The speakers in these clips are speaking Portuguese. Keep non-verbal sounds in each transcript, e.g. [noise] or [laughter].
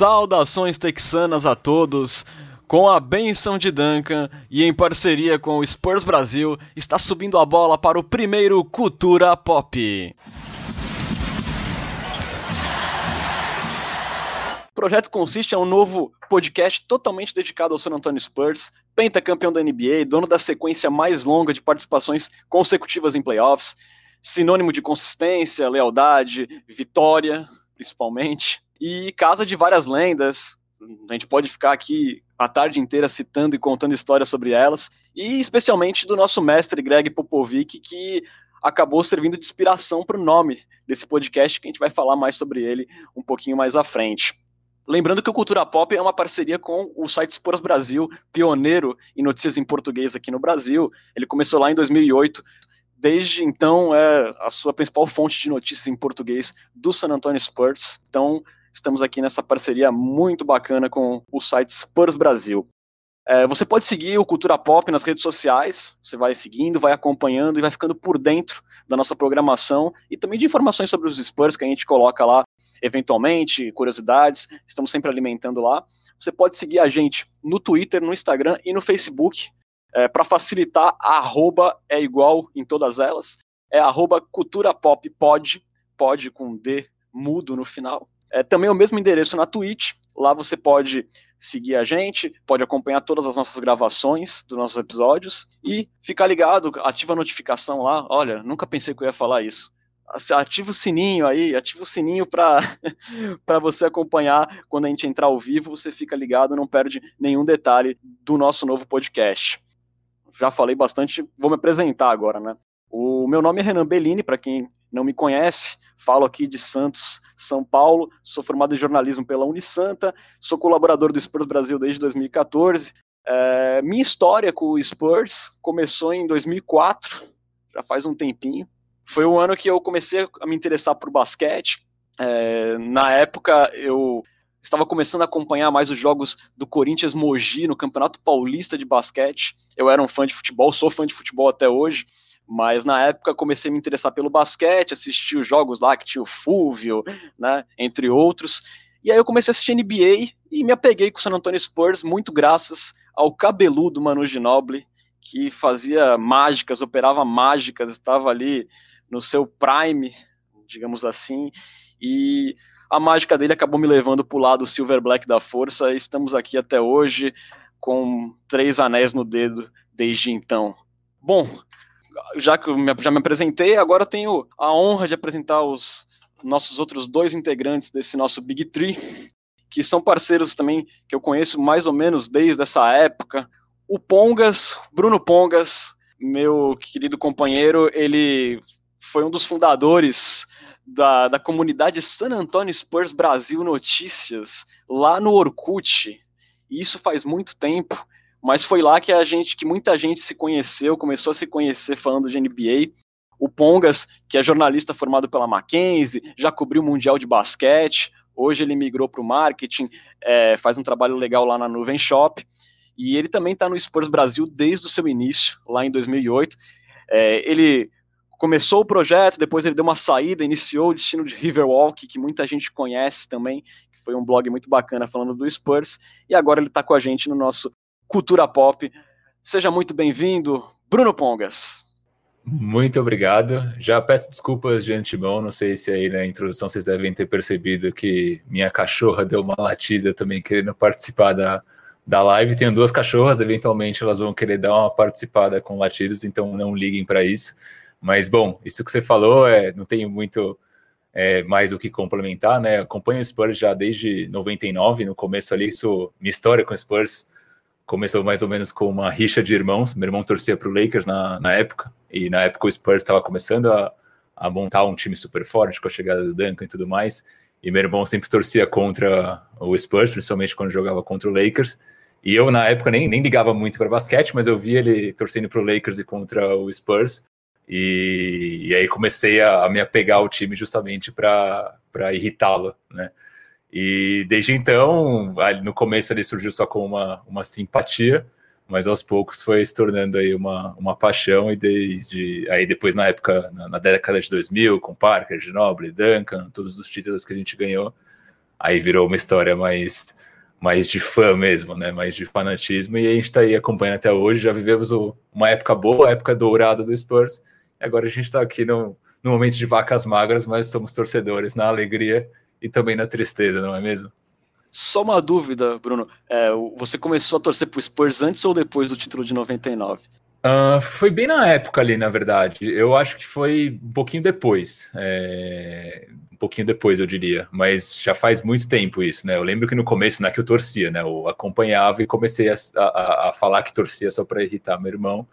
Saudações texanas a todos. Com a benção de Duncan e em parceria com o Spurs Brasil, está subindo a bola para o primeiro Cultura Pop. O projeto consiste em um novo podcast totalmente dedicado ao San Antonio Spurs, pentacampeão da NBA, dono da sequência mais longa de participações consecutivas em playoffs, sinônimo de consistência, lealdade, vitória, principalmente, e casa de várias lendas. A gente pode ficar aqui a tarde inteira citando e contando histórias sobre elas, e especialmente do nosso mestre Greg Popovic, que acabou servindo de inspiração para o nome desse podcast, que a gente vai falar mais sobre ele um pouquinho mais à frente. Lembrando que o Cultura Pop é uma parceria com o site Sports Brasil, pioneiro em notícias em português aqui no Brasil. Ele começou lá em 2008. Desde então é a sua principal fonte de notícias em português do San Antonio Spurs. Então, estamos aqui nessa parceria muito bacana com o site Spurs Brasil. É, você pode seguir o Cultura Pop nas redes sociais, você vai seguindo, vai acompanhando e vai ficando por dentro da nossa programação e também de informações sobre os Spurs que a gente coloca lá eventualmente, curiosidades, estamos sempre alimentando lá. Você pode seguir a gente no Twitter, no Instagram e no Facebook. É, Para facilitar, arroba é igual em todas elas. É arroba cultura pop pod, pod com D mudo no final. É também o mesmo endereço na Twitch. Lá você pode seguir a gente, pode acompanhar todas as nossas gravações dos nossos episódios e ficar ligado, ativa a notificação lá. Olha, nunca pensei que eu ia falar isso ativa o sininho aí, ativa o sininho para [laughs] você acompanhar quando a gente entrar ao vivo, você fica ligado, não perde nenhum detalhe do nosso novo podcast. Já falei bastante, vou me apresentar agora, né? O meu nome é Renan Bellini, para quem não me conhece, falo aqui de Santos, São Paulo, sou formado em jornalismo pela Unisanta, sou colaborador do Spurs Brasil desde 2014. É, minha história com o Spurs começou em 2004, já faz um tempinho, foi o ano que eu comecei a me interessar por basquete. É, na época, eu estava começando a acompanhar mais os jogos do Corinthians Mogi no Campeonato Paulista de Basquete. Eu era um fã de futebol, sou fã de futebol até hoje, mas na época comecei a me interessar pelo basquete, assisti os jogos lá que tinha o Fúvio, né, entre outros. E aí eu comecei a assistir NBA e me apeguei com o San Antonio Spurs muito graças ao cabeludo Manu Ginobili, que fazia mágicas, operava mágicas, estava ali no seu prime, digamos assim, e a mágica dele acabou me levando para o lado Silver Black da força, e estamos aqui até hoje com três anéis no dedo desde então. Bom, já que eu já me apresentei, agora tenho a honra de apresentar os nossos outros dois integrantes desse nosso Big Tree, que são parceiros também que eu conheço mais ou menos desde essa época. O Pongas, Bruno Pongas, meu querido companheiro, ele foi um dos fundadores da, da comunidade San Antonio Spurs Brasil Notícias, lá no Orkut. E isso faz muito tempo, mas foi lá que a gente, que muita gente se conheceu, começou a se conhecer falando de NBA. O Pongas, que é jornalista formado pela Mackenzie, já cobriu o Mundial de Basquete, hoje ele migrou para o marketing, é, faz um trabalho legal lá na Nuvem Shop, e ele também está no Spurs Brasil desde o seu início, lá em 2008. É, ele começou o projeto, depois ele deu uma saída, iniciou o destino de Riverwalk, que muita gente conhece também, que foi um blog muito bacana falando do Spurs, e agora ele está com a gente no nosso Cultura Pop. Seja muito bem-vindo, Bruno Pongas. Muito obrigado. Já peço desculpas de antemão, não sei se aí na introdução vocês devem ter percebido que minha cachorra deu uma latida também querendo participar da, da live. Tenho duas cachorras, eventualmente elas vão querer dar uma participada com latidos, então não liguem para isso. Mas, bom, isso que você falou, é, não tenho muito é, mais o que complementar, né? Acompanho o Spurs já desde 99, no começo ali, isso, minha história com o Spurs começou mais ou menos com uma rixa de irmãos. Meu irmão torcia para o Lakers na, na época, e na época o Spurs estava começando a, a montar um time super forte com a chegada do Duncan e tudo mais. E meu irmão sempre torcia contra o Spurs, principalmente quando jogava contra o Lakers. E eu, na época, nem, nem ligava muito para basquete, mas eu via ele torcendo para o Lakers e contra o Spurs. E, e aí comecei a, a, me apegar ao time justamente para irritá-lo, né? E desde então, no começo ele surgiu só com uma, uma simpatia, mas aos poucos foi se tornando aí uma, uma paixão e desde aí depois na época, na, na década de 2000, com Parker, Ginobili, Duncan, todos os títulos que a gente ganhou, aí virou uma história mais mais de fã mesmo, né? Mais de fanatismo, e a gente está aí acompanhando até hoje. Já vivemos o, uma época boa, a época dourada do Spurs, e agora a gente está aqui no, no momento de vacas magras, mas somos torcedores na alegria e também na tristeza, não é mesmo? Só uma dúvida, Bruno. É, você começou a torcer pro Spurs antes ou depois do título de 99? Uh, foi bem na época ali, na verdade. Eu acho que foi um pouquinho depois. É... Um pouquinho depois, eu diria. Mas já faz muito tempo isso, né? Eu lembro que no começo não é que eu torcia, né? Eu acompanhava e comecei a, a, a falar que torcia só para irritar meu irmão.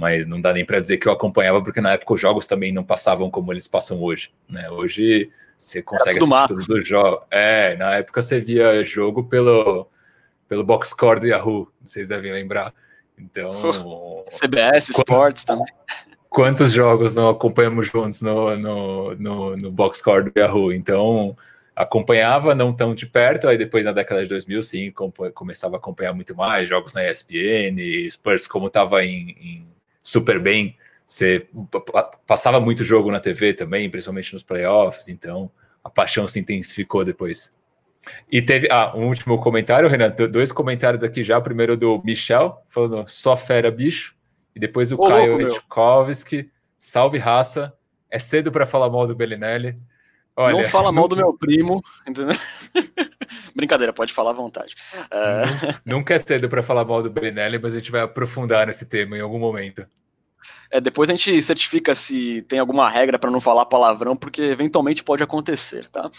Mas não dá nem para dizer que eu acompanhava, porque na época os jogos também não passavam como eles passam hoje. Né? Hoje você consegue assistir todos os jogos. É, na época você via jogo pelo, pelo box score do Yahoo, vocês devem lembrar. Então. CBS Sports também. Quantos jogos não acompanhamos juntos no, no, no, no box score do Yahoo? Então, acompanhava não tão de perto, aí depois na década de 2000, sim, começava a acompanhar muito mais jogos na ESPN, Spurs, como estava em, em, super bem, você passava muito jogo na TV também, principalmente nos playoffs, então a paixão se intensificou depois. E teve, ah, um último comentário, Renan, dois comentários aqui já, primeiro do Michel, falando só fera bicho, e depois o Ô, Caio Etchkovski, salve raça, é cedo para falar mal do Bellinelli. Olha, não fala mal do meu primo, entendeu? [laughs] Brincadeira, pode falar à vontade. Uh... Nunca é cedo para falar mal do Bellinelli, mas a gente vai aprofundar nesse tema em algum momento. É, depois a gente certifica se tem alguma regra para não falar palavrão, porque eventualmente pode acontecer, tá?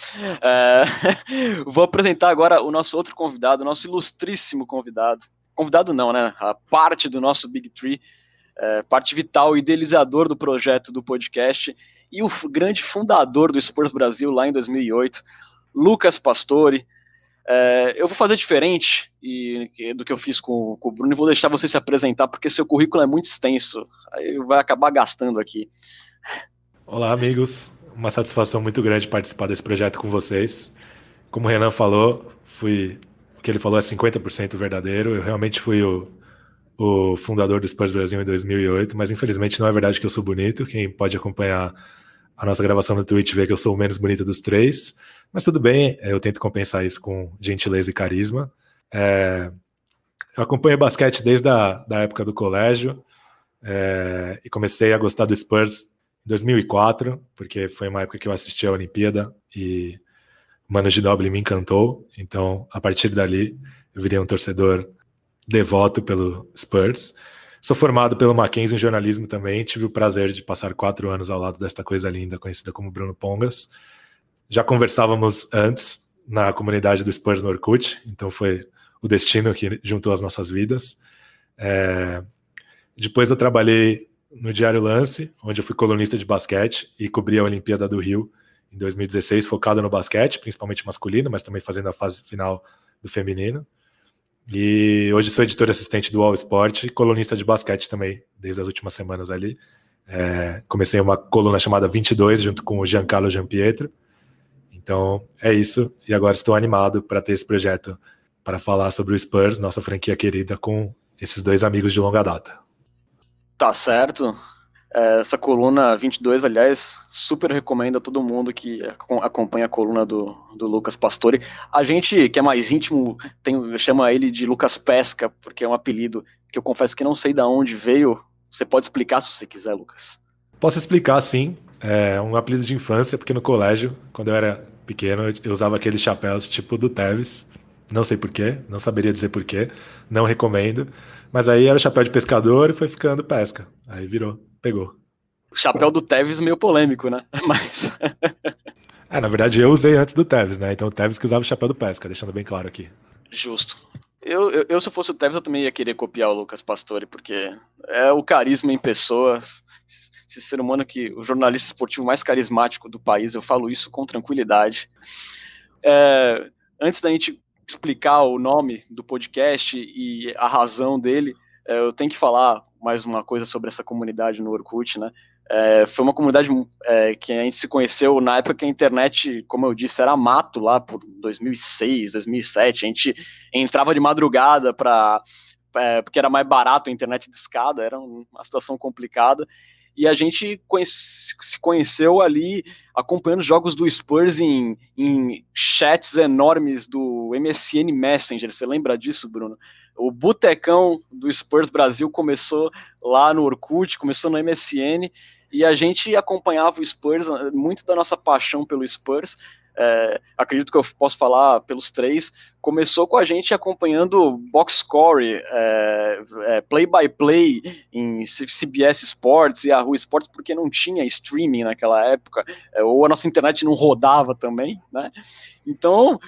É, [laughs] vou apresentar agora o nosso outro convidado, o nosso ilustríssimo convidado. Convidado não, né? A parte do nosso Big Tree, é, parte vital, idealizador do projeto do podcast e o grande fundador do Spurs Brasil lá em 2008, Lucas Pastore. É, eu vou fazer diferente e, do que eu fiz com, com, o Bruno e vou deixar você se apresentar, porque seu currículo é muito extenso. Aí vai acabar gastando aqui. Olá, amigos. Uma satisfação muito grande participar desse projeto com vocês. Como o Renan falou, fui, o que ele falou é 50% verdadeiro. Eu realmente fui o, o fundador do Spurs Brasil em 2008, mas infelizmente não é verdade que eu sou bonito. Quem pode acompanhar a nossa gravação no Twitch vê que eu sou o menos bonito dos três. Mas tudo bem, eu tento compensar isso com gentileza e carisma. É, eu acompanho basquete desde a da época do colégio é, e comecei a gostar do Spurs em 2004, porque foi uma época que eu assisti a Olimpíada e Mano Ginobili me encantou. Então, a partir dali, eu virei um torcedor devoto pelo Spurs. Sou formado pelo Mackenzie em jornalismo também. Tive o prazer de passar quatro anos ao lado desta coisa linda, conhecida como Bruno Pongas já conversávamos antes na comunidade do Spurs no então foi o destino que juntou as nossas vidas. É... Depois eu trabalhei no Diário Lance, onde eu fui colunista de basquete e cobri a Olimpíada do Rio em 2016, focado no basquete, principalmente masculino, mas também fazendo a fase final do feminino. E hoje sou editor assistente do All Sport e colunista de basquete também, desde as últimas semanas ali. É, comecei uma coluna chamada 22, junto com o Giancarlo Giampietro, então é isso. E agora estou animado para ter esse projeto para falar sobre o Spurs, nossa franquia querida, com esses dois amigos de longa data. Tá certo. É, essa coluna 22, aliás, super recomendo a todo mundo que acompanha a coluna do, do Lucas Pastore. A gente que é mais íntimo tem, chama ele de Lucas Pesca, porque é um apelido que eu confesso que não sei de onde veio. Você pode explicar se você quiser, Lucas. Posso explicar, sim. É um apelido de infância, porque no colégio, quando eu era pequeno, eu usava aqueles chapéus tipo do Teves. Não sei porquê, não saberia dizer porquê, não recomendo. Mas aí era chapéu de pescador e foi ficando pesca. Aí virou, pegou. O chapéu do Teves meio polêmico, né? [laughs] Mas. é, na verdade eu usei antes do Teves, né? Então o Teves que usava o chapéu do pesca, deixando bem claro aqui. Justo. Eu, eu, eu, se eu fosse o Tevez, eu também ia querer copiar o Lucas Pastore, porque é o carisma em pessoas esse ser humano que o jornalista esportivo mais carismático do país, eu falo isso com tranquilidade. É, antes da gente explicar o nome do podcast e a razão dele, é, eu tenho que falar mais uma coisa sobre essa comunidade no Orkut, né? É, foi uma comunidade é, que a gente se conheceu na época que a internet, como eu disse, era mato lá por 2006, 2007. A gente entrava de madrugada para é, porque era mais barato a internet de escada, era uma situação complicada. e a gente conhece, se conheceu ali acompanhando jogos do Spurs em, em chats enormes do MSN Messenger. Você lembra disso, Bruno? O botecão do Spurs Brasil começou lá no Orkut, começou no MSN, e a gente acompanhava o Spurs, muito da nossa paixão pelo Spurs, é, acredito que eu posso falar pelos três, começou com a gente acompanhando box score, é, é, play by play em CBS Sports e Yahoo Sports, porque não tinha streaming naquela época, é, ou a nossa internet não rodava também, né? Então,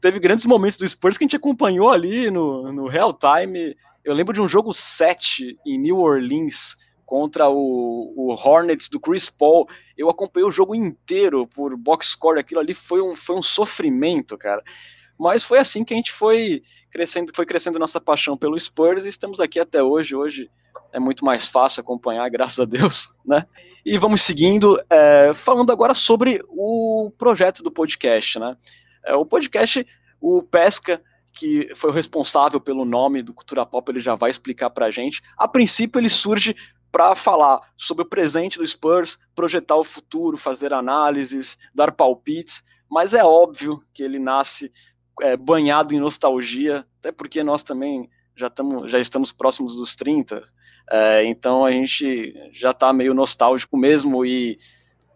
teve grandes momentos do Spurs que a gente acompanhou ali no, no real time. Eu lembro de um jogo 7 em New Orleans, contra o, o, Hornets do Chris Paul. Eu acompanhei o jogo inteiro por box score, aquilo ali foi um, foi um sofrimento, cara. Mas foi assim que a gente foi crescendo, foi crescendo nossa paixão pelo Spurs e estamos aqui até hoje. Hoje é muito mais fácil acompanhar, [laughs] graças a Deus, né? E vamos seguindo, é, falando agora sobre o projeto do podcast, né? É, o podcast, o Pesca, que foi o responsável pelo nome do Cultura Pop, ele já vai explicar pra gente. A princípio, ele surge para falar sobre o presente do Spurs, projetar o futuro, fazer análises, dar palpites, mas é óbvio que ele nasce é, banhado em nostalgia, até porque nós também já, tamo, já estamos próximos dos 30, é, então a gente já está meio nostálgico mesmo e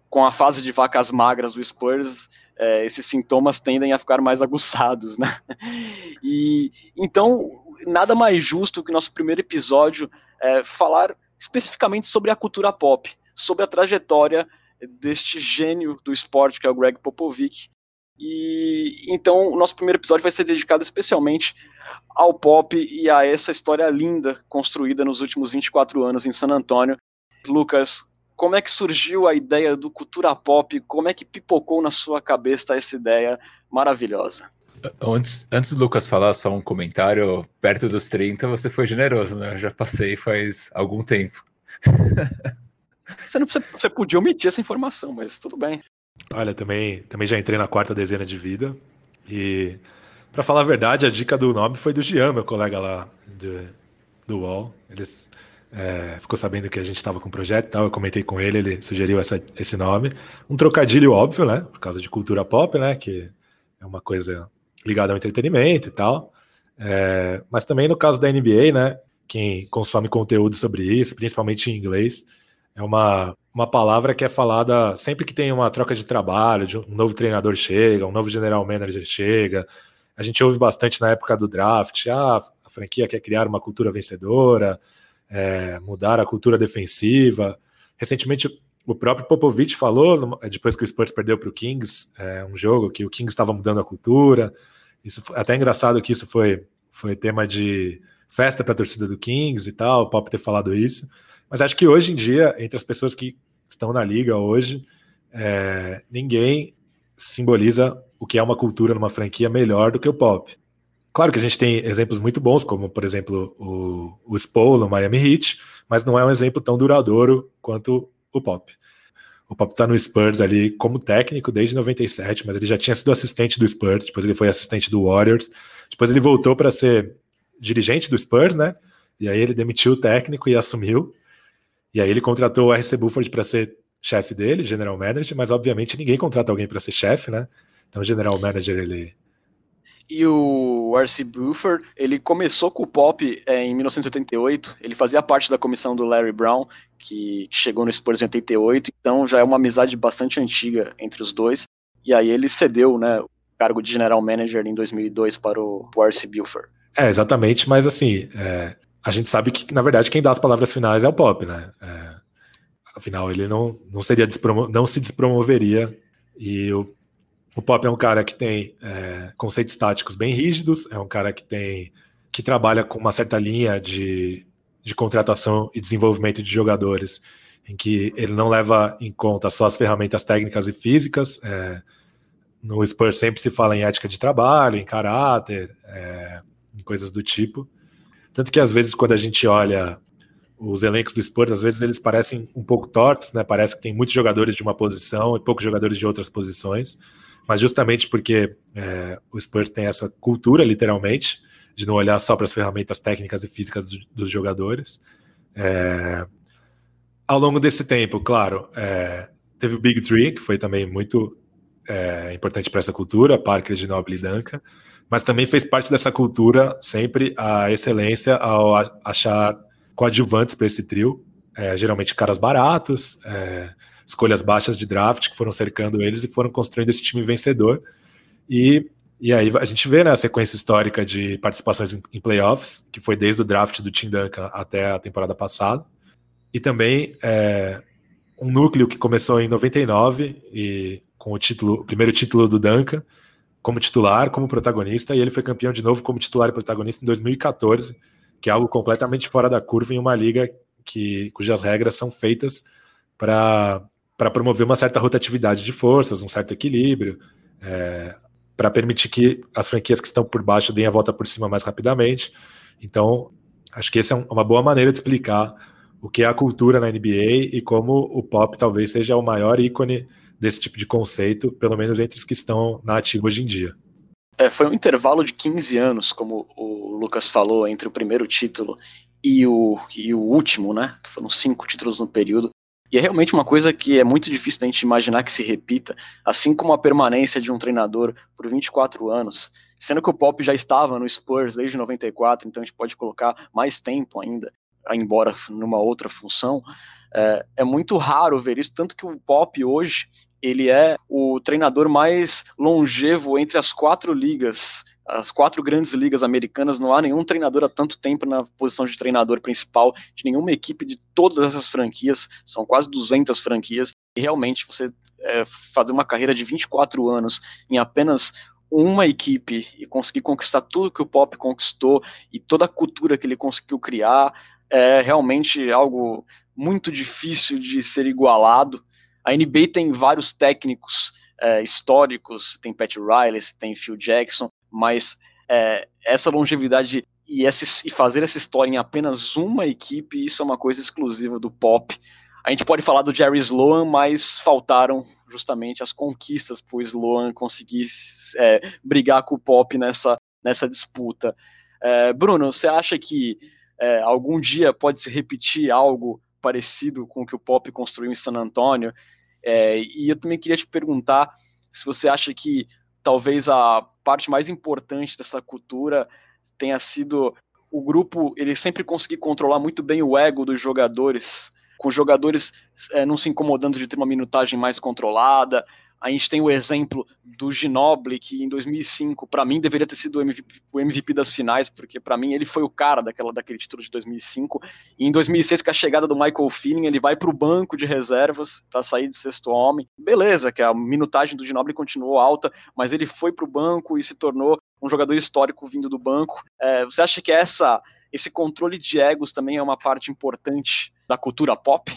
com a fase de vacas magras do Spurs, é, esses sintomas tendem a ficar mais aguçados, né? [laughs] E então nada mais justo que nosso primeiro episódio é, falar especificamente sobre a cultura pop, sobre a trajetória deste gênio do esporte que é o Greg Popovich. E então o nosso primeiro episódio vai ser dedicado especialmente ao pop e a essa história linda construída nos últimos 24 anos em San Antônio. Lucas, como é que surgiu a ideia do cultura pop? Como é que pipocou na sua cabeça essa ideia maravilhosa? Antes, antes do Lucas falar, só um comentário. Perto dos 30, você foi generoso, né? Eu já passei faz algum tempo. [laughs] Você, não você podia omitir essa informação, mas tudo bem. Olha, também, também já entrei na quarta dezena de vida. E, para falar a verdade, a dica do nome foi do Jean, meu colega lá do, do UOL. Ele é, ficou sabendo que a gente estava com o projeto e tal. Eu comentei com ele, ele sugeriu essa, esse nome. Um trocadilho óbvio, né? Por causa de cultura pop, né? Que é uma coisa ligado ao entretenimento e tal. É, mas também no caso da NBA, né? Quem consome conteúdo sobre isso, principalmente em inglês, é uma, uma palavra que é falada sempre que tem uma troca de trabalho, de um novo treinador chega, um novo general manager chega. A gente ouve bastante na época do draft, ah, a franquia quer criar uma cultura vencedora, é, mudar a cultura defensiva. Recentemente, o próprio Popovich falou, depois que o Spurs perdeu para o Kings, é, um jogo que o Kings estava mudando a cultura. Isso até engraçado que isso foi, foi tema de festa para a torcida do Kings e tal, o Pop ter falado isso. Mas acho que hoje em dia, entre as pessoas que estão na liga hoje, é, ninguém simboliza o que é uma cultura numa franquia melhor do que o Pop. Claro que a gente tem exemplos muito bons, como por exemplo o, o Spo no Miami Heat, mas não é um exemplo tão duradouro quanto o Pop. O Pop tá no Spurs ali como técnico desde 97, mas ele já tinha sido assistente do Spurs, depois ele foi assistente do Warriors, depois ele voltou para ser dirigente do Spurs, né? E aí ele demitiu o técnico e assumiu. E aí ele contratou o RC Buford para ser chefe dele, general manager, mas obviamente ninguém contrata alguém para ser chefe, né? Então o general manager ele e o R.C. Buford, ele começou com o pop é, em 1988, ele fazia parte da comissão do Larry Brown, que chegou no Spurs em 88, então já é uma amizade bastante antiga entre os dois. E aí ele cedeu, né, o cargo de general manager em 2002 para o, R.C. Buford. É, exatamente, mas assim, é, a gente sabe que, na verdade, quem dá as palavras finais é o Pop, né? É, afinal, ele não, não seria não se despromoveria e o o Pop é um cara que tem é, conceitos táticos bem rígidos, é um cara que tem que trabalha com uma certa linha de, de contratação e desenvolvimento de jogadores, em que ele não leva em conta só as ferramentas técnicas e físicas. É, no Spurs sempre se fala em ética de trabalho, em caráter, é, em coisas do tipo. Tanto que às vezes quando a gente olha os elencos do Spurs, às vezes eles parecem um pouco tortos, né? Parece que tem muitos jogadores de uma posição e poucos jogadores de outras posições mas justamente porque é, o Spurs tem essa cultura, literalmente, de não olhar só para as ferramentas técnicas e físicas dos, dos jogadores. É, ao longo desse tempo, claro, é, teve o Big Tree, que foi também muito é, importante para essa cultura, Parker, Ginobili e Duncan, mas também fez parte dessa cultura sempre a excelência ao achar coadjuvantes para esse trio, é, geralmente caras baratos, é, escolhas baixas de draft que foram cercando eles e foram construindo esse time vencedor. E, e aí a gente vê né, a sequência histórica de participações em, em playoffs, que foi desde o draft do Tim Duncan até a temporada passada, e também é, um núcleo que começou em 99 e com o título, o primeiro título do Duncan como titular, como protagonista, e ele foi campeão de novo como titular e protagonista em 2014, que é algo completamente fora da curva em uma liga que, cujas regras são feitas para promover uma certa rotatividade de forças, um certo equilíbrio, é, para permitir que as franquias que estão por baixo deem a volta por cima mais rapidamente. Então, acho que essa é uma boa maneira de explicar o que é a cultura na NBA e como o pop talvez seja o maior ícone desse tipo de conceito, pelo menos entre os que estão na ativa hoje em dia. É, foi um intervalo de 15 anos, como o Lucas falou, entre o primeiro título e o, e o último, né? Que foram cinco títulos no período. E é realmente uma coisa que é muito difícil da gente imaginar que se repita, assim como a permanência de um treinador por 24 anos, sendo que o Pop já estava no Spurs desde 94, então a gente pode colocar mais tempo ainda, embora numa outra função. É, é muito raro ver isso, tanto que o Pop hoje ele é o treinador mais longevo entre as quatro ligas, as quatro grandes ligas americanas. Não há nenhum treinador há tanto tempo na posição de treinador principal de nenhuma equipe de todas essas franquias. São quase 200 franquias. E realmente você é, fazer uma carreira de 24 anos em apenas uma equipe e conseguir conquistar tudo que o Pop conquistou e toda a cultura que ele conseguiu criar é realmente algo muito difícil de ser igualado. A NBA tem vários técnicos é, históricos, tem Pat Riley, tem Phil Jackson, mas é, essa longevidade e, e fazer essa história em apenas uma equipe, isso é uma coisa exclusiva do pop. A gente pode falar do Jerry Sloan, mas faltaram justamente as conquistas para o Sloan conseguir é, brigar com o pop nessa, nessa disputa. É, Bruno, você acha que é, algum dia pode se repetir algo parecido com o que o pop construiu em San Antônio? É, e eu também queria te perguntar se você acha que talvez a parte mais importante dessa cultura tenha sido o grupo ele sempre conseguir controlar muito bem o ego dos jogadores, com jogadores é, não se incomodando de ter uma minutagem mais controlada, a gente tem o exemplo do Ginobili, que em 2005, para mim, deveria ter sido o MVP, o MVP das finais, porque para mim ele foi o cara daquela, daquele título de 2005. E em 2006, com a chegada do Michael Feeling, ele vai para o banco de reservas para sair de sexto homem. Beleza, que a minutagem do Ginobili continuou alta, mas ele foi para o banco e se tornou um jogador histórico vindo do banco. É, você acha que essa, esse controle de egos também é uma parte importante da cultura pop?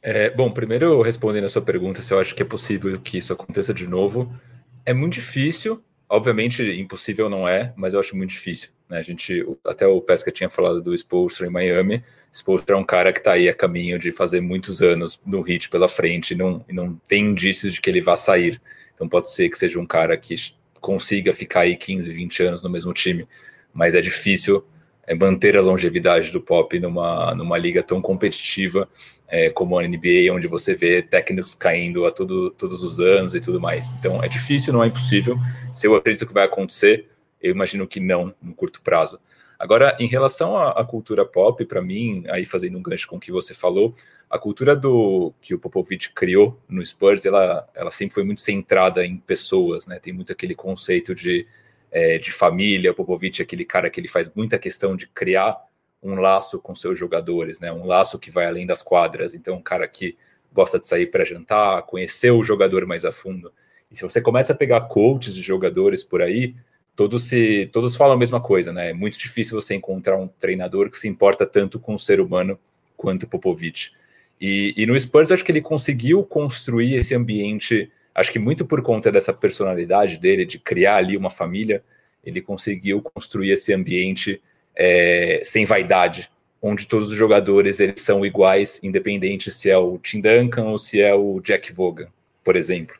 É, bom, primeiro respondendo a sua pergunta, se eu acho que é possível que isso aconteça de novo, é muito difícil. Obviamente, impossível não é, mas eu acho muito difícil. Né? A gente, até o Pesca tinha falado do Spolstra em Miami. Spolstra é um cara que está aí a caminho de fazer muitos anos no hit pela frente e não, não tem indícios de que ele vá sair. Então pode ser que seja um cara que consiga ficar aí 15, 20 anos no mesmo time, mas é difícil é, manter a longevidade do pop numa, numa liga tão competitiva é, como a NBA, onde você vê técnicos caindo a todo, todos os anos e tudo mais. Então é difícil, não é impossível. Se eu acredito que vai acontecer, eu imagino que não no curto prazo. Agora, em relação à, à cultura pop, para mim, aí fazendo um gancho com o que você falou, a cultura do que o Popovich criou no Spurs, ela, ela sempre foi muito centrada em pessoas, né? Tem muito aquele conceito de, é, de família. O Popovich é aquele cara que ele faz muita questão de criar um laço com seus jogadores, né? Um laço que vai além das quadras. Então, um cara que gosta de sair para jantar, conhecer o jogador mais a fundo. E se você começa a pegar coaches de jogadores por aí, todos se todos falam a mesma coisa, né? É muito difícil você encontrar um treinador que se importa tanto com o ser humano quanto o Popovich. E, e no Spurs, acho que ele conseguiu construir esse ambiente, acho que muito por conta dessa personalidade dele, de criar ali uma família, ele conseguiu construir esse ambiente é, sem vaidade, onde todos os jogadores eles são iguais, independente se é o Tim Duncan ou se é o Jack Vaughan, por exemplo.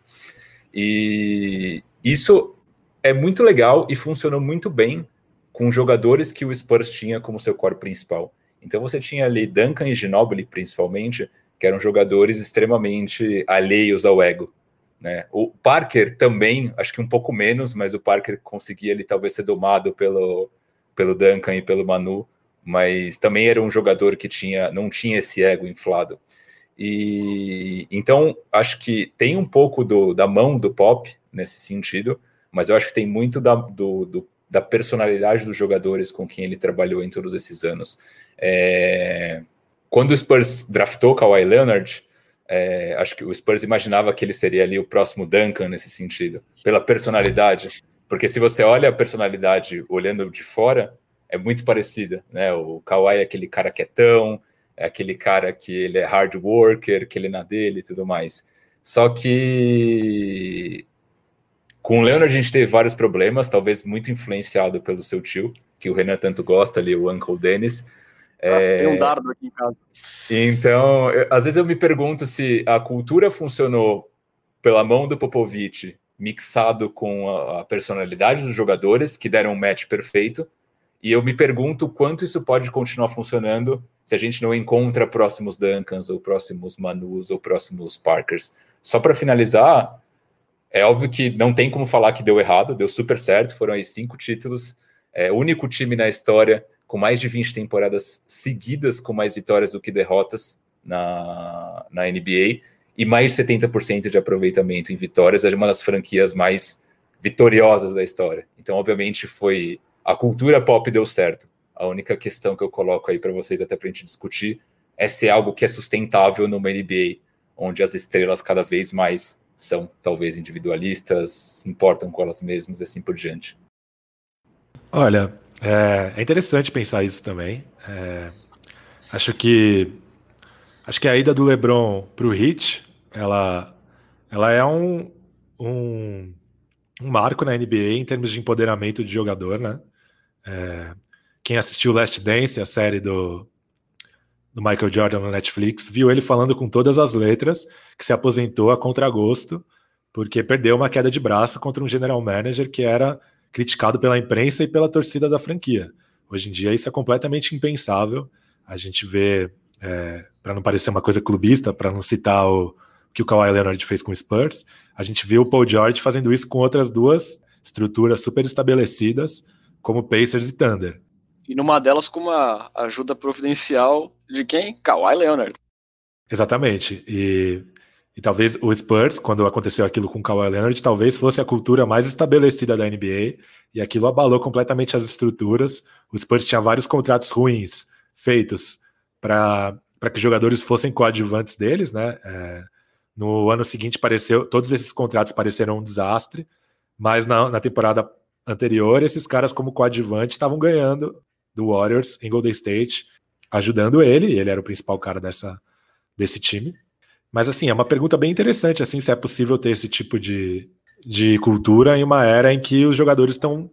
E isso é muito legal e funcionou muito bem com jogadores que o Spurs tinha como seu core principal. Então você tinha ali Duncan e Ginobili, principalmente, que eram jogadores extremamente alheios ao ego. Né? O Parker também, acho que um pouco menos, mas o Parker conseguia ele talvez ser domado pelo, pelo Duncan e pelo Manu, mas também era um jogador que tinha não tinha esse ego inflado. E então acho que tem um pouco do, da mão do Pop nesse sentido, mas eu acho que tem muito da, do, do, da personalidade dos jogadores com quem ele trabalhou em todos esses anos. É, quando o Spurs draftou Kawhi Leonard, é, acho que o Spurs imaginava que ele seria ali o próximo Duncan nesse sentido, pela personalidade. Porque se você olha a personalidade olhando de fora, é muito parecida, né? O Kawhi é aquele cara quietão, é aquele cara que ele é hard worker, que ele é na dele e tudo mais. Só que com o Leonard a gente teve vários problemas, talvez muito influenciado pelo seu tio, que o Renan tanto gosta ali, o Uncle Dennis. Ah, é... Tem um dardo aqui em casa. Então, eu, às vezes eu me pergunto se a cultura funcionou pela mão do Popovich, mixado com a, a personalidade dos jogadores, que deram um match perfeito, e eu me pergunto quanto isso pode continuar funcionando se a gente não encontra próximos Duncans, ou próximos Manus, ou próximos Parkers. Só para finalizar, é óbvio que não tem como falar que deu errado, deu super certo, foram aí cinco títulos, é o único time na história com mais de 20 temporadas seguidas com mais vitórias do que derrotas na, na NBA e mais de 70% de aproveitamento em vitórias, é uma das franquias mais vitoriosas da história. Então, obviamente, foi a cultura pop deu certo. A única questão que eu coloco aí para vocês, até para a gente discutir, é se é algo que é sustentável numa NBA, onde as estrelas cada vez mais são talvez individualistas, se importam com elas mesmas e assim por diante. Olha, é, é interessante pensar isso também. É, acho que acho que a ida do LeBron para o Heat, ela, ela é um, um, um marco na NBA em termos de empoderamento de jogador, né? É, quem assistiu Last Dance, a série do, do Michael Jordan no Netflix, viu ele falando com todas as letras que se aposentou a contragosto porque perdeu uma queda de braço contra um general manager que era criticado pela imprensa e pela torcida da franquia. Hoje em dia isso é completamente impensável. A gente vê, é, para não parecer uma coisa clubista, para não citar o que o Kawhi Leonard fez com o Spurs, a gente viu o Paul George fazendo isso com outras duas estruturas super estabelecidas, como Pacers e Thunder. E numa delas com uma ajuda providencial de quem? Kawhi Leonard. Exatamente. E, e talvez o Spurs, quando aconteceu aquilo com o Kawhi Leonard, talvez fosse a cultura mais estabelecida da NBA e aquilo abalou completamente as estruturas. O Spurs tinha vários contratos ruins feitos para que jogadores fossem coadjuvantes deles, né? É, no ano seguinte pareceu, todos esses contratos pareceram um desastre, mas na, na temporada anterior, esses caras, como coadjuvante, estavam ganhando do Warriors em Golden State, ajudando ele, ele era o principal cara dessa, desse time. Mas assim, é uma pergunta bem interessante, assim, se é possível ter esse tipo de, de cultura em uma era em que os jogadores estão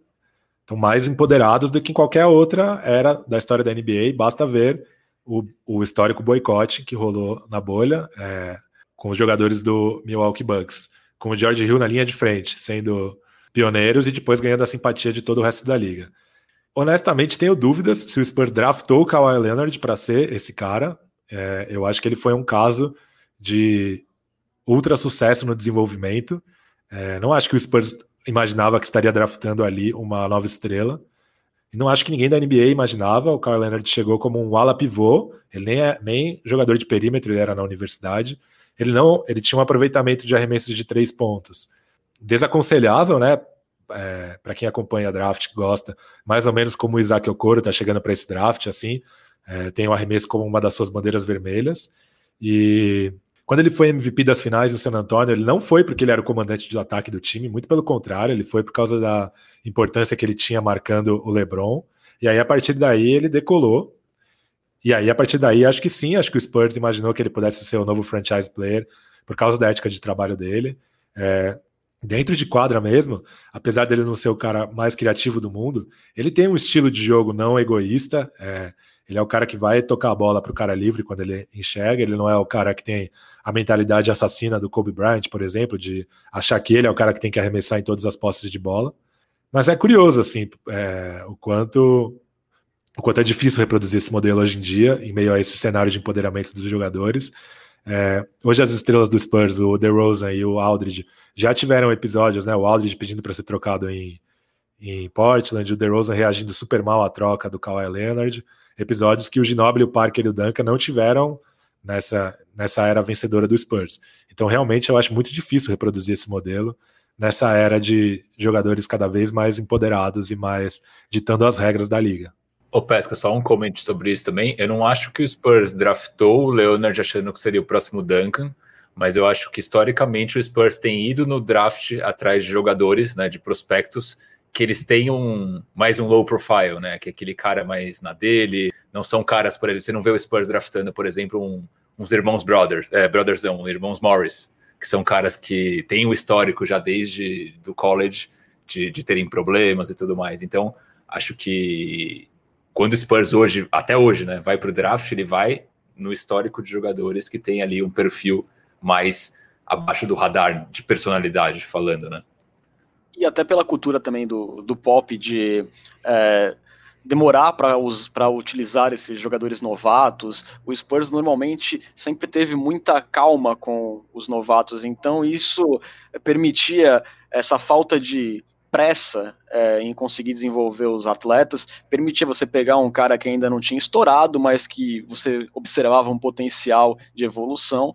estão mais empoderados do que em qualquer outra era da história da NBA. Basta ver o, o histórico boicote que rolou na bolha é, com os jogadores do Milwaukee Bucks, com o George Hill na linha de frente, sendo pioneiros e depois ganhando a simpatia de todo o resto da liga. Honestamente, tenho dúvidas se o Spurs draftou o Kawhi Leonard para ser esse cara. É, eu acho que ele foi um caso de ultra sucesso no desenvolvimento. É, não acho que o Spurs imaginava que estaria draftando ali uma nova estrela. E não acho que ninguém da NBA imaginava. O Kawhi Leonard chegou como um ala pivô. Ele nem é nem jogador de perímetro, ele era na universidade. Ele não, ele tinha um aproveitamento de arremessos de três pontos desaconselhável, né? É, para quem acompanha draft, gosta, mais ou menos como o Isaac Okoro está chegando para esse draft, assim, é, tem o arremesso como uma das suas bandeiras vermelhas. E quando ele foi MVP das finais do San Antonio, ele não foi porque ele era o comandante de ataque do time, muito pelo contrário, ele foi por causa da importância que ele tinha marcando o LeBron. E aí, a partir daí, ele decolou. E aí, a partir daí, acho que sim, acho que o Spurs imaginou que ele pudesse ser o novo franchise player por causa da ética de trabalho dele. É, dentro de quadra mesmo, apesar dele não ser o cara mais criativo do mundo, ele tem um estilo de jogo não egoísta. É, ele é o cara que vai tocar a bola para o cara livre quando ele enxerga. Ele não é o cara que tem a mentalidade assassina do Kobe Bryant, por exemplo, de achar que ele é o cara que tem que arremessar em todas as posses de bola. Mas é curioso, assim, é, o quanto o quanto é difícil reproduzir esse modelo hoje em dia, em meio a esse cenário de empoderamento dos jogadores. É, hoje as estrelas do Spurs, o DeRozan e o Aldridge, já tiveram episódios, né? O Aldridge pedindo para ser trocado em, em Portland, o DeRozan reagindo super mal à troca do Kawhi Leonard. Episódios que o Ginobili, o Parker e o Duncan não tiveram nessa, nessa era vencedora do Spurs. Então, realmente, eu acho muito difícil reproduzir esse modelo nessa era de jogadores cada vez mais empoderados e mais ditando as regras da liga. Ô, Pesca, só um comentário sobre isso também. Eu não acho que o Spurs draftou o Leonard achando que seria o próximo Duncan, mas eu acho que historicamente o Spurs tem ido no draft atrás de jogadores, né, de prospectos, que eles tenham mais um low profile, né, que é aquele cara mais na dele, não são caras, por exemplo, você não vê o Spurs draftando, por exemplo, um, uns irmãos Brothers, é, Brothers não, irmãos Morris, que são caras que têm o histórico já desde do college de, de terem problemas e tudo mais. Então, acho que quando o Spurs hoje, até hoje, né, vai para o draft, ele vai no histórico de jogadores que tem ali um perfil mais abaixo do radar de personalidade, falando, né? E até pela cultura também do, do pop de é, demorar para utilizar esses jogadores novatos. O Spurs normalmente sempre teve muita calma com os novatos, então isso permitia essa falta de pressa é, em conseguir desenvolver os atletas, permitia você pegar um cara que ainda não tinha estourado, mas que você observava um potencial de evolução.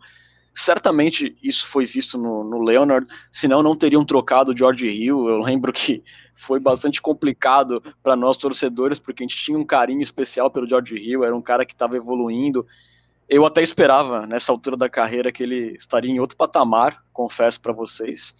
Certamente isso foi visto no, no Leonard, senão não teriam trocado o George Hill. Eu lembro que [laughs] foi bastante complicado para nós torcedores, porque a gente tinha um carinho especial pelo George Hill, era um cara que estava evoluindo. Eu até esperava, nessa altura da carreira, que ele estaria em outro patamar, confesso para vocês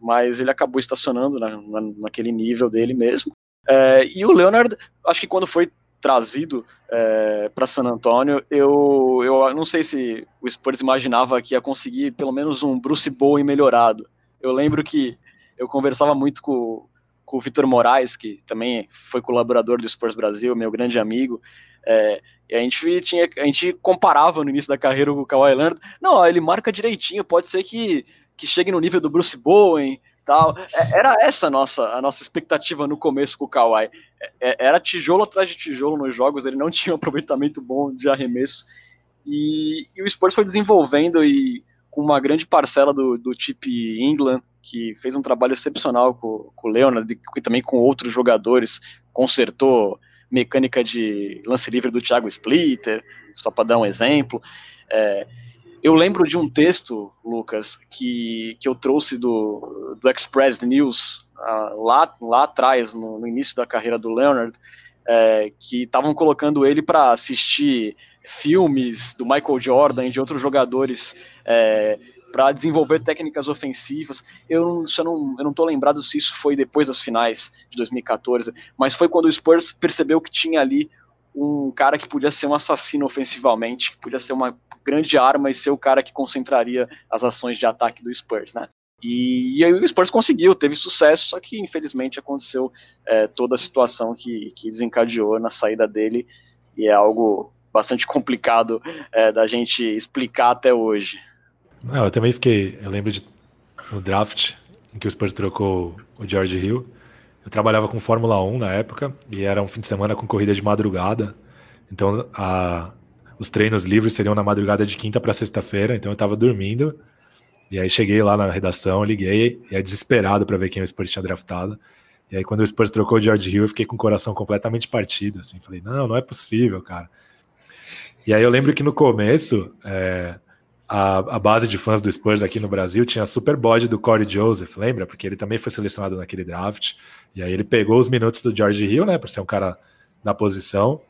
mas ele acabou estacionando na, na, naquele nível dele mesmo. É, e o Leonard, acho que quando foi trazido é, para San Antonio, eu, eu não sei se o Spurs imaginava que ia conseguir pelo menos um Bruce Bowen melhorado. Eu lembro que eu conversava muito com, com o Vitor Moraes, que também foi colaborador do Spurs Brasil, meu grande amigo, é, e a gente tinha, a gente comparava no início da carreira o Kawhi Leonard, não, ele marca direitinho, pode ser que que chegue no nível do Bruce Bowen tal. É, era essa a nossa, a nossa expectativa no começo com o Kawhi. É, é, era tijolo atrás de tijolo nos jogos, ele não [laughs] tinha um aproveitamento bom de arremesso. E, e o Spurs foi desenvolvendo e com uma grande parcela do, do Tip England, que fez um trabalho excepcional com, com o Leonard e também com outros jogadores, consertou mecânica de lance livre do Thiago Splitter, só para dar um exemplo. É, eu lembro de um texto, Lucas, que, que eu trouxe do, do Express News uh, lá, lá atrás, no, no, início da carreira do Leonard, é, que estavam colocando ele para assistir filmes do Michael Jordan e de outros jogadores é, para desenvolver técnicas ofensivas. Eu, eu não, eu não tô lembrado se isso foi depois das finais de 2014, mas foi quando o Spurs percebeu que tinha ali um cara que podia ser um assassino ofensivamente, que podia ser uma grande arma e ser o cara que concentraria as ações de ataque do Spurs, né? E, e aí o Spurs conseguiu, teve sucesso, só que infelizmente aconteceu é, toda a situação que, que desencadeou na saída dele, e é algo bastante [laughs] complicado é, da gente explicar até hoje. Eu também fiquei, eu lembro de no draft em que o Spurs trocou o George Hill, eu trabalhava com Fórmula 1 na época e era um fim de semana com corrida de madrugada. Então a, os treinos livres seriam na madrugada de quinta para sexta-feira. Então eu estava dormindo. E aí cheguei lá na redação, liguei, e aí desesperado para ver quem o Spurs tinha draftado. E aí quando o Spurs trocou o George Hill, eu fiquei com o coração completamente partido. Assim, falei, não, não é possível, cara. E aí eu lembro que no começo, é, a, a, base de fãs do Spurs aqui no Brasil tinha super bode do Corey Joseph, lembra? Porque ele também foi selecionado naquele draft. E aí ele pegou os minutos do George Hill, né? Por ser um cara da posição.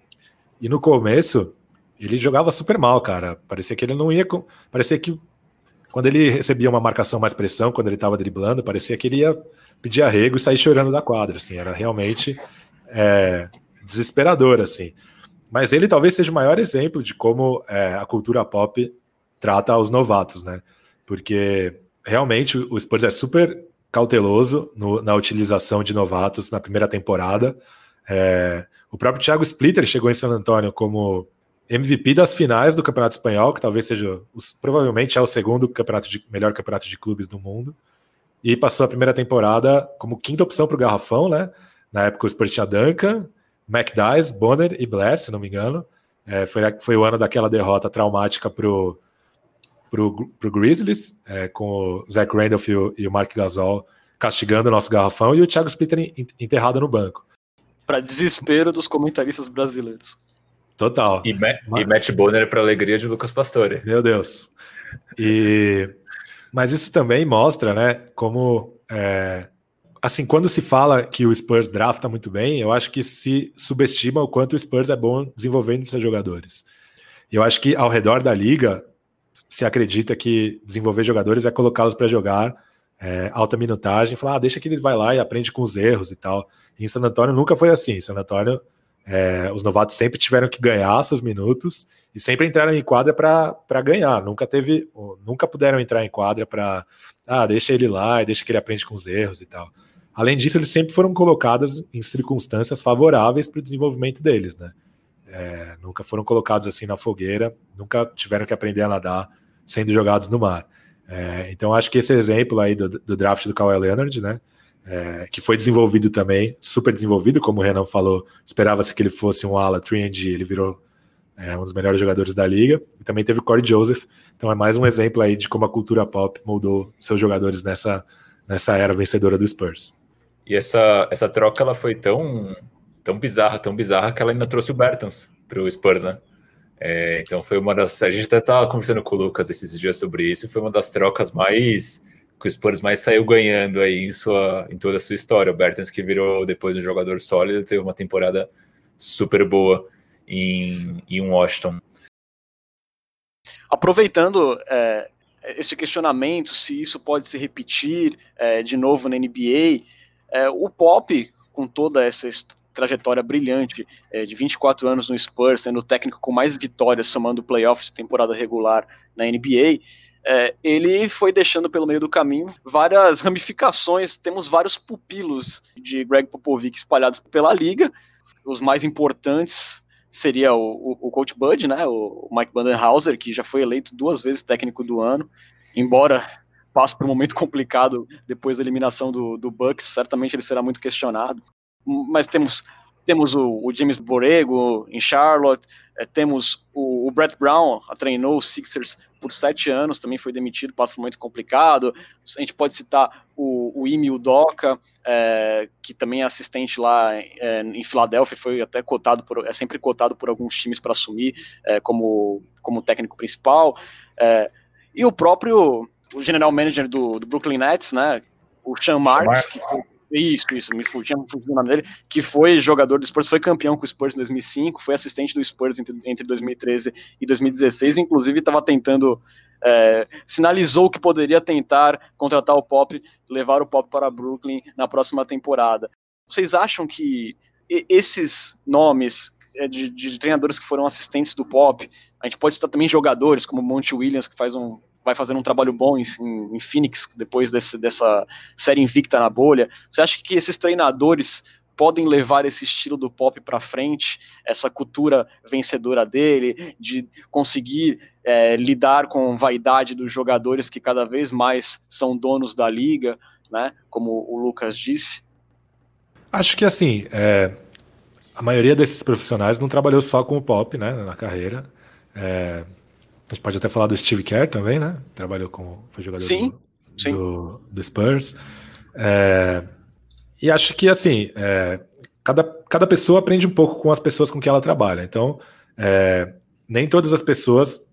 E no começo, ele jogava super mal, cara. Parecia que ele não ia. Parecia que quando ele recebia uma marcação mais pressão, quando ele estava driblando, parecia que ele ia pedir arrego e sair chorando da quadra. Assim, era realmente é, desesperador, assim. Mas ele talvez seja o maior exemplo de como é, a cultura pop trata os novatos, né? Porque realmente o Spurs é super cauteloso no, na utilização de novatos na primeira temporada. É, o próprio Thiago Splitter chegou em San Antonio como MVP das finais do Campeonato Espanhol, que talvez seja, os, provavelmente é o segundo campeonato de, melhor campeonato de clubes do mundo, e passou a primeira temporada como quinta opção para o Garrafão, né? Na época o Spurs tinha Duncan, McDyess, Bonner e Blair, se não me engano. É, foi, foi o ano daquela derrota traumática para pro, pro Grizzlies, é, com o Zach Randolph e o, e o Mark Gasol castigando o nosso garrafão e o Thiago Splitter enterrado no banco. Para desespero dos comentaristas brasileiros. Total. E, Ma Mas... e Matt Bonner para alegria de Lucas Pastore. Meu Deus. E mas isso também mostra, né, como é, assim, quando se fala que o Spurs drafta muito bem, eu acho que se subestima o quanto o Spurs é bom desenvolvendo seus jogadores. Eu acho que ao redor da liga se acredita que desenvolver jogadores é colocá-los para jogar é, alta minutagem, falar, ah, deixa que ele vai lá e aprende com os erros e tal. E em San Antonio nunca foi assim. Em San Antonio, é, os novatos sempre tiveram que ganhar seus minutos e sempre entraram em quadra para ganhar. Nunca teve, nunca puderam entrar em quadra para, ah, deixa ele lá e deixa que ele aprende com os erros e tal. Além disso, eles sempre foram colocados em circunstâncias favoráveis para o desenvolvimento deles, né? É, nunca foram colocados assim na fogueira, nunca tiveram que aprender a nadar sendo jogados no mar. É, então, acho que esse exemplo aí do, do draft do Kawhi Leonard, né? É, que foi desenvolvido também, super desenvolvido, como o Renan falou, esperava-se que ele fosse um ala 3 ele virou é, um dos melhores jogadores da liga. E também teve o Corey Joseph, então é mais um exemplo aí de como a cultura pop moldou seus jogadores nessa, nessa era vencedora do Spurs. E essa, essa troca ela foi tão, tão bizarra, tão bizarra, que ela ainda trouxe o Bertans para o Spurs, né? É, então foi uma das. A gente até estava conversando com o Lucas esses dias sobre isso, foi uma das trocas mais. que o Spurs mais saiu ganhando aí em, sua, em toda a sua história. O Bertens, que virou depois um jogador sólido, teve uma temporada super boa em, em Washington. Aproveitando é, esse questionamento, se isso pode se repetir é, de novo na NBA, é, o Pop, com toda essa trajetória brilhante é, de 24 anos no Spurs, sendo o técnico com mais vitórias somando playoffs e temporada regular na NBA, é, ele foi deixando pelo meio do caminho várias ramificações. Temos vários pupilos de Greg Popovich espalhados pela liga. Os mais importantes seria o, o, o coach Bud, né, o Mike Budenhauser, que já foi eleito duas vezes técnico do ano, embora passe por um momento complicado depois da eliminação do, do Bucks, certamente ele será muito questionado mas temos temos o, o James Borrego em Charlotte, é, temos o, o, Brett Brown, treinou os Sixers por sete anos, também foi demitido, passa por muito complicado. A gente pode citar o, o Imi Udoka, é, que também é assistente lá é, em Filadélfia, foi até cotado por, é sempre cotado por alguns times para assumir é, como, como técnico principal. É, e o próprio o general manager do, do Brooklyn Nets, né, o Sean Marks, que foi isso, isso, me fugia, me fugia o nome dele, que foi jogador do Spurs, foi campeão com o Spurs em 2005, foi assistente do Spurs entre, entre 2013 e 2016, inclusive estava tentando, é, sinalizou que poderia tentar contratar o Pop, levar o Pop para Brooklyn na próxima temporada. Vocês acham que esses nomes é, de, de treinadores que foram assistentes do Pop, a gente pode citar também jogadores como Monty Williams, que faz um vai fazendo um trabalho bom em, em Phoenix depois desse, dessa série invicta na bolha. Você acha que esses treinadores podem levar esse estilo do pop para frente, essa cultura vencedora dele, de conseguir é, lidar com vaidade dos jogadores que cada vez mais são donos da liga, né? Como o Lucas disse. Acho que assim, é, a maioria desses profissionais não trabalhou só com o pop, né, na carreira. É, gente pode até falar do Steve Kerr também, né? Trabalhou com. Foi jogador sim, do, sim. do, do Spurs. É, e acho que, assim, é, cada, cada pessoa aprende um pouco com as pessoas com que ela trabalha. Então, é, nem todas as pessoas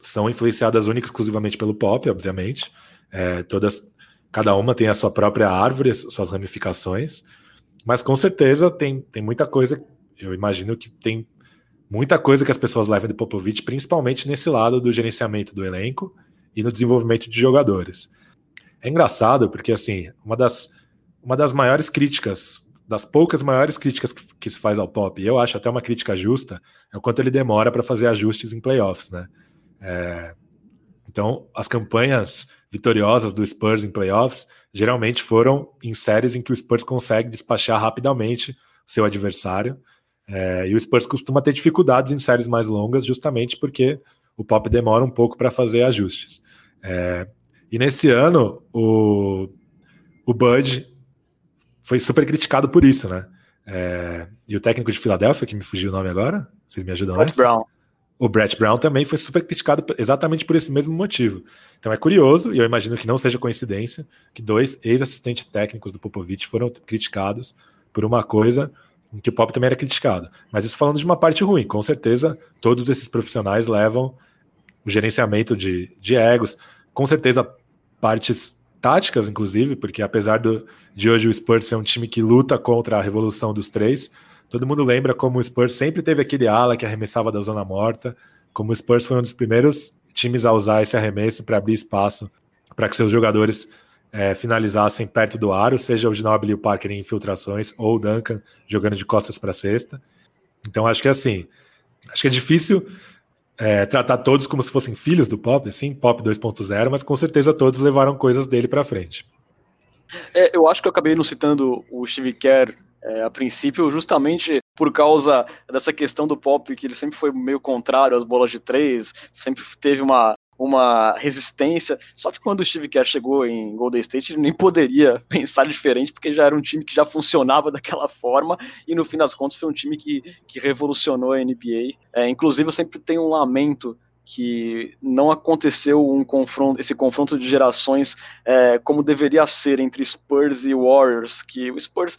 são influenciadas única e exclusivamente pelo pop, obviamente. É, todas, cada uma tem a sua própria árvore, suas ramificações. Mas com certeza tem, tem muita coisa. Eu imagino que tem muita coisa que as pessoas levam de Popovich, principalmente nesse lado do gerenciamento do elenco e no desenvolvimento de jogadores. É engraçado porque, assim, uma das, uma das maiores críticas, das poucas maiores críticas que, que se faz ao Pop, e eu acho até uma crítica justa, é o quanto ele demora para fazer ajustes em playoffs, né? É, então, as campanhas vitoriosas do Spurs em playoffs geralmente foram em séries em que o Spurs consegue despachar rapidamente seu adversário é, e o Spurs costuma ter dificuldades em séries mais longas, justamente porque o Pop demora um pouco para fazer ajustes. É, e nesse ano, o, o Bud foi super criticado por isso, né? É, e o técnico de Filadélfia, que me fugiu o nome agora, vocês me ajudam Brett Brown. o Brett Brown também foi super criticado exatamente por esse mesmo motivo. Então é curioso, e eu imagino que não seja coincidência, que dois ex-assistentes técnicos do Popovich foram criticados por uma coisa em que o Pop também era criticado. Mas isso falando de uma parte ruim, com certeza todos esses profissionais levam o gerenciamento de, de egos, com certeza partes táticas, inclusive, porque apesar do, de hoje o Spurs ser um time que luta contra a revolução dos três, Todo mundo lembra como o Spurs sempre teve aquele ala que arremessava da zona morta, como o Spurs foi um dos primeiros times a usar esse arremesso para abrir espaço para que seus jogadores é, finalizassem perto do aro, seja o Ginobili e o Parker em infiltrações, ou o Duncan jogando de costas para a cesta. Então acho que assim, acho que é difícil é, tratar todos como se fossem filhos do Pop, assim, Pop 2.0, mas com certeza todos levaram coisas dele para frente. É, eu acho que eu acabei não citando o Steve Kerr é, a princípio, justamente por causa dessa questão do pop, que ele sempre foi meio contrário às bolas de três, sempre teve uma, uma resistência. Só que quando o Steve Kerr chegou em Golden State, ele nem poderia [laughs] pensar diferente, porque já era um time que já funcionava [laughs] daquela forma, e no fim das contas foi um time que, que revolucionou a NBA. É, inclusive, eu sempre tenho um lamento que não aconteceu um confronto, esse confronto de gerações é, como deveria ser entre Spurs e Warriors, que o Spurs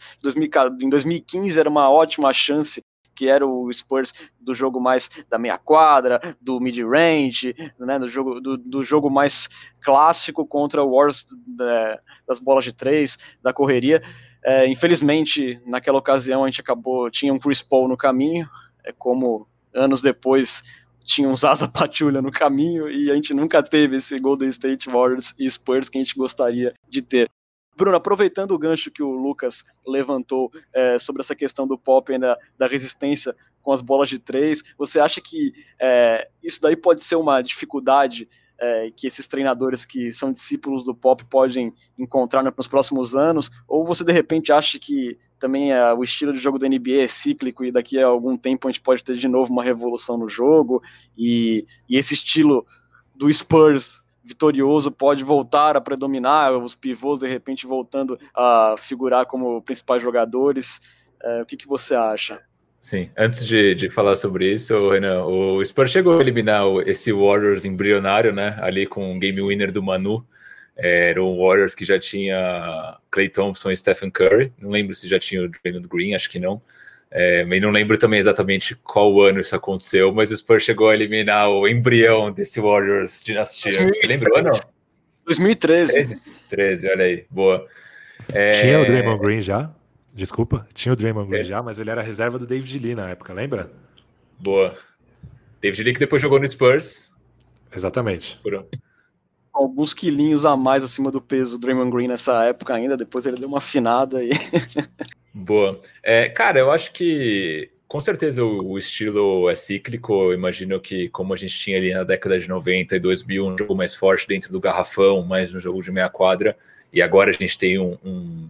em 2015 era uma ótima chance que era o Spurs do jogo mais da meia quadra, do mid-range, né, do, jogo, do, do, jogo mais clássico contra o Warriors da, das bolas de três, da correria. É, infelizmente, naquela ocasião a gente acabou, tinha um Chris Paul no caminho, é como anos depois tinha uns asa patulha no caminho e a gente nunca teve esse Golden State Warriors e Spurs que a gente gostaria de ter. Bruno, aproveitando o gancho que o Lucas levantou é, sobre essa questão do pop e da, da, resistência com as bolas de três, você acha que é, isso daí pode ser uma dificuldade é, que esses treinadores que são discípulos do pop podem encontrar nos próximos anos? Ou você de repente acha que também é, o estilo de jogo da NBA é cíclico e daqui a algum tempo a gente pode ter de novo uma revolução no jogo e, e esse estilo do Spurs vitorioso pode voltar a predominar, os pivôs de repente voltando a figurar como principais jogadores. É, o que, que você acha? Sim, antes de, de falar sobre isso, Renan, o Spurs chegou a eliminar esse Warriors embrionário, né? Ali com o game winner do Manu. Era um Warriors que já tinha Clay Thompson e Stephen Curry. Não lembro se já tinha o Draymond Green, acho que não. É, mas não lembro também exatamente qual ano isso aconteceu, mas o Spurs chegou a eliminar o embrião desse Warriors dinastia. Você lembra o ano? 2013. 13, 13, olha aí, boa. É... Tinha o Draymond Green já? Desculpa, tinha o Draymond Green é. já, mas ele era reserva do David Lee na época, lembra? Boa. David Lee que depois jogou no Spurs. Exatamente. Por... Alguns quilinhos a mais acima do peso do Draymond Green nessa época ainda, depois ele deu uma afinada e... [laughs] Boa. É, cara, eu acho que com certeza o, estilo é cíclico. Eu imagino que, como a gente tinha ali na década de 90 e 2000, um jogo mais forte dentro do garrafão, mais um jogo de meia quadra, e agora a gente tem um, um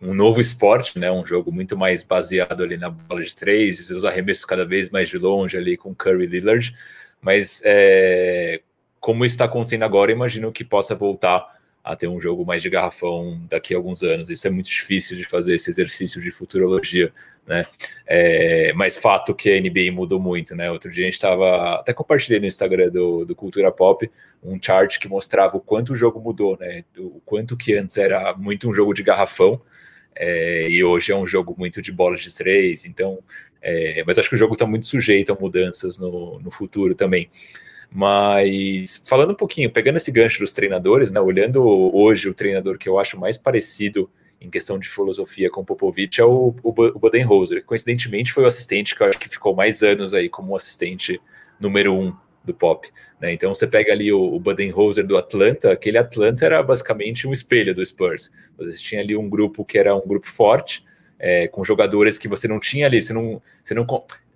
um novo esporte, né? Um jogo muito mais baseado ali na bola de três, os arremessos cada vez mais de longe ali com Curry Lillard. Mas é, como está acontecendo agora, imagino que possa voltar a ter um jogo mais de garrafão daqui a alguns anos. Isso é muito difícil de fazer esse exercício de futurologia, né? É, mas fato que a NBA mudou muito, né? Outro dia a gente estava até compartilhei no Instagram do, do Cultura Pop um chart que mostrava o quanto o jogo mudou, né? O quanto que antes era muito um jogo de garrafão é, e hoje é um jogo muito de bola de três, então. É, mas acho que o jogo está muito sujeito a mudanças no, no futuro também. Mas falando um pouquinho, pegando esse gancho dos treinadores, né, olhando hoje o treinador que eu acho mais parecido em questão de filosofia com Popovich é o, o, o Budenholzer, que coincidentemente foi o assistente que eu acho que ficou mais anos aí como assistente número um do pop. Né? Então você pega ali o, o Budenholzer do Atlanta, aquele Atlanta era basicamente um espelho do Spurs. Você tinha ali um grupo que era um grupo forte, é, com jogadores que você não tinha ali, você não, você não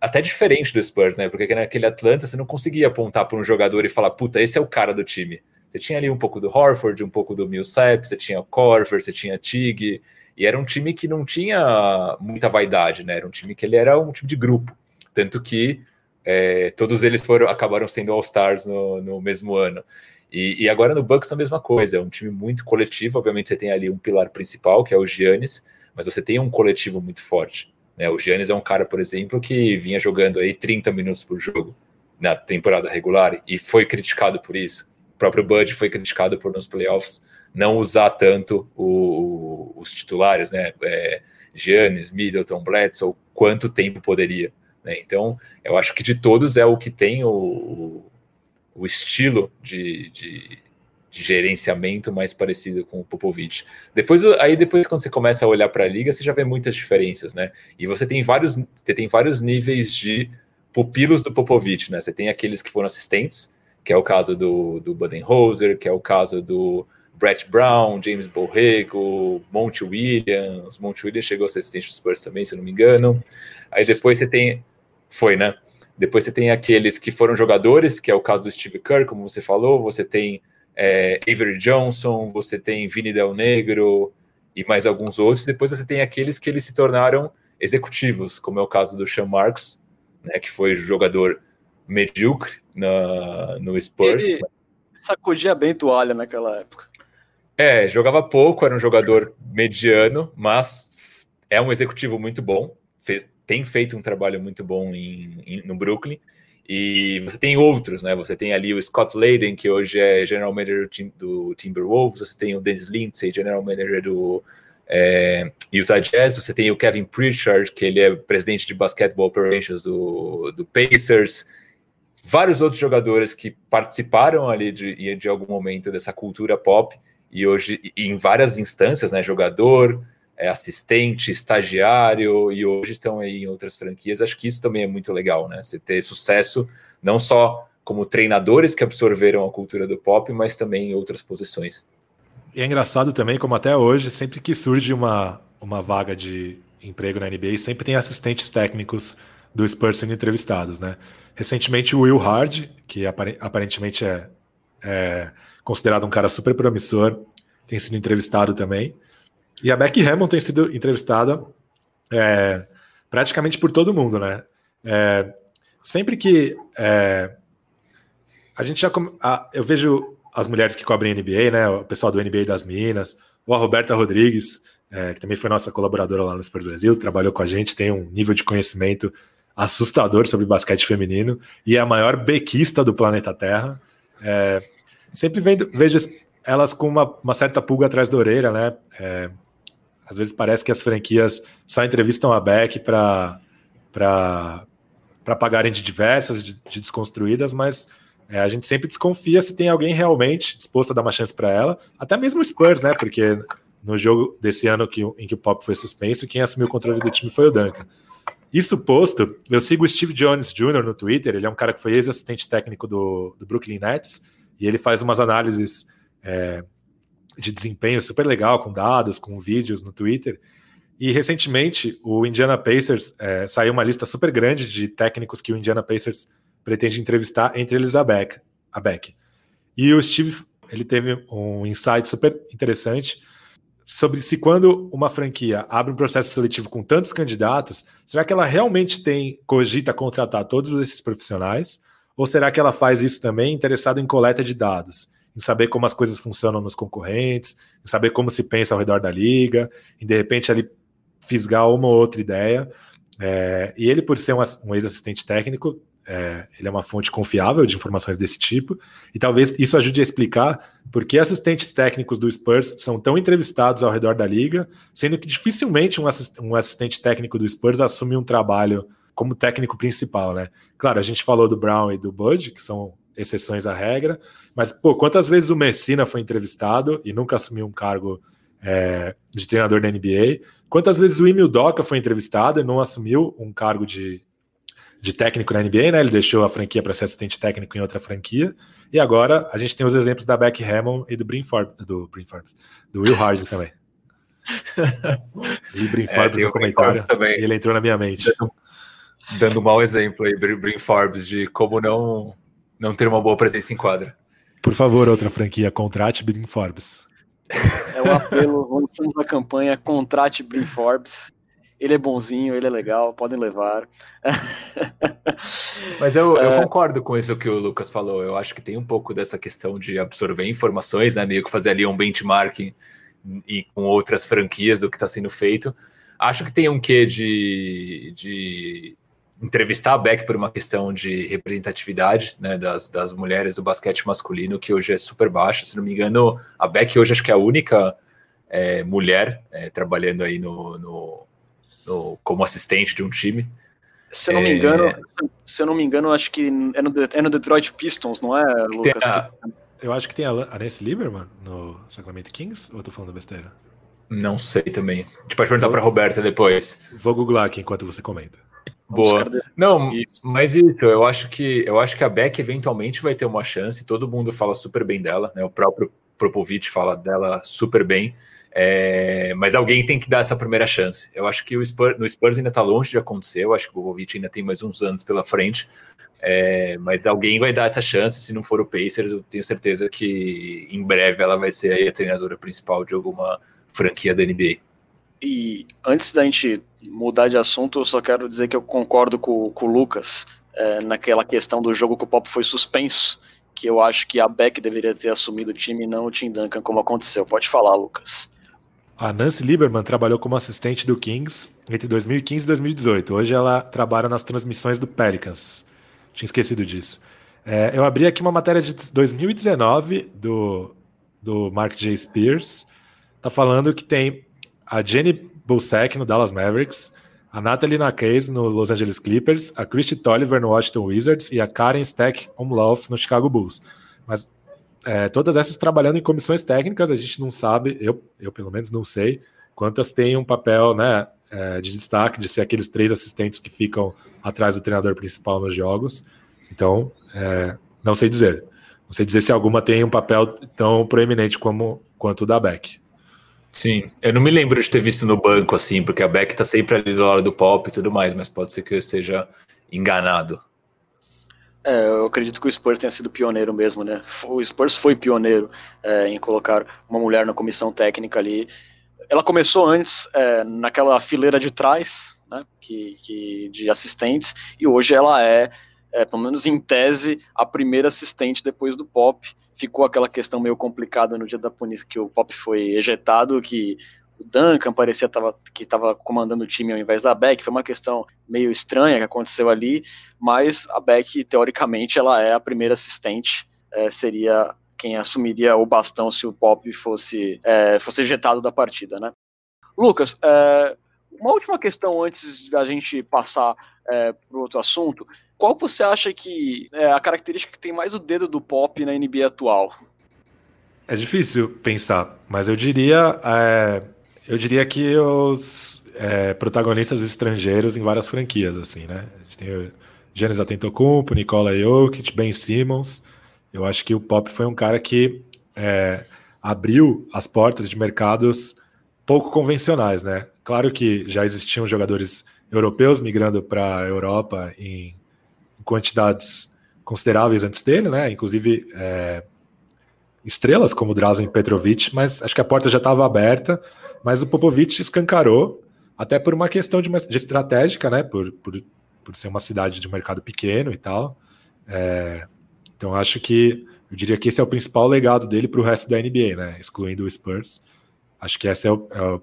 até diferente do Spurs, né? Porque naquele Atlanta você não conseguia apontar para um jogador e falar, puta, esse é o cara do time. Você tinha ali um pouco do Horford, um pouco do Millsap, você tinha Corver, você tinha Tig, e era um time que não tinha muita vaidade, né? Era um time que ele era um time de grupo, tanto que é, todos eles foram acabaram sendo All-Stars no, no, mesmo ano. E, e, agora no Bucks a mesma coisa, é um time muito coletivo. Obviamente você tem ali um pilar principal, que é o Giannis, mas você tem um coletivo muito forte. Né? O Giannis é um cara, por exemplo, que vinha jogando aí 30 minutos por jogo. na temporada regular e foi criticado por isso. O próprio Bud foi criticado por nos playoffs não usar tanto o, os titulares, né? É, Giannis, Middleton, Bledsoe, quanto tempo poderia. Né? Então, eu acho que de todos é o que tem o, o estilo de, de, de, gerenciamento mais parecido com o Popovich. Depois, aí depois quando você começa a olhar para a liga, você já vê muitas diferenças, né? E você tem vários, você tem vários níveis de pupilos do Popovich, né? Você tem aqueles que foram assistentes, que é o caso do, do Budenholzer, que é o caso do Brett Brown, James Borrego, Monte Williams. Monte Williams chegou a ser assistente dos Spurs também, se eu não me engano. Aí depois você tem. Foi, né? Depois você tem aqueles que foram jogadores, que é o caso do Steve Kerr, como você falou. Você tem é, Avery Johnson, você tem Vini Del Negro e mais alguns outros. Depois você tem aqueles que eles se tornaram executivos, como é o caso do Sean Marks, né, que foi jogador medíocre na, no Spurs. Ele sacudia bem toalha naquela época. É, jogava pouco, era um jogador mediano, mas é um executivo muito bom. Fez, tem feito um trabalho muito bom em, em, no Brooklyn. E você tem outros, né? Você tem ali o Scott Layden, que hoje é general manager do Timberwolves. Você tem o Dennis Lindsay, general manager do é, Utah Jazz. Você tem o Kevin Pritchard, que ele é presidente de Basketball Operations do, do Pacers vários outros jogadores que participaram ali de, de algum momento dessa cultura pop e hoje em várias instâncias, né, jogador, é, assistente, estagiário e hoje estão aí em outras franquias. Acho que isso também é muito legal, né? Você ter sucesso não só como treinadores que absorveram a cultura do pop, mas também em outras posições. E é engraçado também como até hoje, sempre que surge uma, uma vaga de emprego na NBA, sempre tem assistentes técnicos do Spurs sendo entrevistados, né? Recentemente o Will Hard, que aparentemente é, é considerado um cara super promissor, tem sido entrevistado também. E a Becky Hammond tem sido entrevistada é, praticamente por todo mundo, né? É, sempre que é, a gente já a, eu vejo as mulheres que cobrem NBA, né? O pessoal do NBA das Minas, ou a Roberta Rodrigues, é, que também foi nossa colaboradora lá no Super Brasil, trabalhou com a gente, tem um nível de conhecimento assustador sobre basquete feminino e é a maior bequista do planeta Terra. É, sempre vendo, vejo elas com uma, uma, certa pulga atrás da orelha, né? Às vezes parece que as franquias só entrevistam a Beck para pagarem de diversas, de, de desconstruídas, mas é, a gente sempre desconfia se tem alguém realmente disposto a dar uma chance para ela, até mesmo o Spurs, né? Porque no jogo desse ano que, em que o Pop foi suspenso, quem assumiu o controle do time foi o Duncan. Isso posto, eu sigo o Steve Jones Jr. no Twitter, ele é um cara que foi ex-assistente técnico do, do Brooklyn Nets, e ele faz umas análises é, de desempenho super legal, com dados, com vídeos no Twitter. E recentemente o Indiana Pacers é, saiu uma lista super grande de técnicos que o Indiana Pacers pretende entrevistar, entre eles a Beck. A Beck. E o Steve ele teve um insight super interessante sobre se quando uma franquia abre um processo seletivo com tantos candidatos, será que ela realmente tem cogita contratar todos esses profissionais? Ou será que ela faz isso também interessado em coleta de dados, em saber como as coisas funcionam nos concorrentes, em saber como se pensa ao redor da liga, em de repente ali fisgar uma ou outra ideia? É, e ele, por ser um, um ex-assistente técnico, é, ele é uma fonte confiável de informações desse tipo, e talvez isso ajude a explicar por que assistentes técnicos do Spurs são tão entrevistados ao redor da liga, sendo que dificilmente um, assist um assistente técnico do Spurs assume um trabalho como técnico principal, né? Claro, a gente falou do Brown e do Bud, que são exceções à regra, mas, pô, quantas vezes o Messina foi entrevistado e nunca assumiu um cargo é, de treinador da NBA? Quantas vezes o Emil Doca foi entrevistado e não assumiu um cargo de, de técnico na NBA, né? Ele deixou a franquia para ser assistente técnico em outra franquia. E agora a gente tem os exemplos da Beck Hammond e do Brin Forbes, do Brin Forbes, do Will Hardy também. [laughs] e Brin é, Forbes é, no comentário. Também. ele entrou na minha mente dando um mau exemplo aí, Brin Forbes, de como não, não ter uma boa presença em quadra. Por favor, outra franquia, contrate Brin Forbes. É o apelo, vamos na campanha, contrate Brin Forbes. Ele é bonzinho, ele é legal, podem levar. [laughs] Mas eu, eu é... concordo com isso que o Lucas falou. Eu acho que tem um pouco dessa questão de absorver informações, né? Meio que fazer ali um benchmarking e com outras franquias do que está sendo feito. Acho que tem um quê de, de entrevistar a Beck por uma questão de representatividade né, das, das mulheres do basquete masculino, que hoje é super baixa. Se não me engano, a Beck hoje acho que é a única é, mulher é, trabalhando aí no, no, no, como assistente de um time. Se eu não me é. engano, se eu não me engano, acho que é no, é no Detroit Pistons, não é, Lucas? A... Eu acho que tem a, a Nancy Lieberman no Sacramento Kings, ou eu tô falando besteira? Não sei também. A gente pode perguntar para Roberta depois. Vou googlar aqui enquanto você comenta. Boa. Não, mas isso, eu acho que eu acho que a Beck eventualmente vai ter uma chance. Todo mundo fala super bem dela, né? O próprio Propovic fala dela super bem. É, mas alguém tem que dar essa primeira chance. Eu acho que o Spurs, no Spurs ainda está longe de acontecer. Eu acho que o Popovich ainda tem mais uns anos pela frente. É, mas alguém vai dar essa chance. Se não for o Pacers, eu tenho certeza que em breve ela vai ser a treinadora principal de alguma franquia da NBA. E antes da gente mudar de assunto, eu só quero dizer que eu concordo com, com o Lucas é, naquela questão do jogo que o Pop foi suspenso, que eu acho que a Beck deveria ter assumido o time e não o Tim Duncan, como aconteceu. Pode falar, Lucas. A Nancy Lieberman trabalhou como assistente do Kings entre 2015 e 2018. Hoje ela trabalha nas transmissões do Pelicans. Tinha esquecido disso. É, eu abri aqui uma matéria de 2019 do, do Mark J. Spears. Tá falando que tem a Jenny Bulsack no Dallas Mavericks, a Natalie Nakase no Los Angeles Clippers, a Christy Tolliver no Washington Wizards e a Karen Stack Umlauf no Chicago Bulls. Mas é, todas essas trabalhando em comissões técnicas, a gente não sabe, eu, eu pelo menos não sei, quantas têm um papel né, é, de destaque, de ser aqueles três assistentes que ficam atrás do treinador principal nos jogos. Então, é, não sei dizer. Não sei dizer se alguma tem um papel tão proeminente como quanto o da Beck. Sim, eu não me lembro de ter visto no banco assim, porque a Beck tá sempre ali do lado do pop e tudo mais, mas pode ser que eu esteja enganado. É, eu acredito que o Spurs tenha sido pioneiro mesmo, né? O Spurs foi pioneiro é, em colocar uma mulher na comissão técnica ali. Ela começou antes é, naquela fileira de trás, né? Que, que, de assistentes, e hoje ela é, é, pelo menos em tese, a primeira assistente depois do Pop. Ficou aquela questão meio complicada no dia da punição que o Pop foi ejetado, que o Duncan parecia tava, que estava comandando o time ao invés da Beck, foi uma questão meio estranha que aconteceu ali, mas a Beck, teoricamente, ela é a primeira assistente, é, seria quem assumiria o bastão se o Pop fosse, é, fosse ejetado da partida, né? Lucas, é, uma última questão antes da gente passar é, para outro assunto, qual você acha que é a característica que tem mais o dedo do Pop na NBA atual? É difícil pensar, mas eu diria é, eu diria que os é, protagonistas estrangeiros em várias franquias, assim, né? A gente tem o Giannis Antetokounmpo, Nicola Jokic, Ben Simmons. Eu acho que o Pop foi um cara que é, abriu as portas de mercados pouco convencionais, né? Claro que já existiam jogadores europeus migrando para a Europa em, em, quantidades consideráveis antes dele, né? Inclusive é, estrelas como Drazen Petrovic, mas acho que a porta já estava aberta mas o Popovich escancarou, até por uma questão de, uma, de estratégica, né? Por, por, por ser uma cidade de mercado pequeno e tal. É, então acho que eu diria que esse é o principal legado dele para o resto da NBA, né? Excluindo o Spurs. Acho que esse é o, é o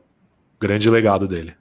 grande legado dele.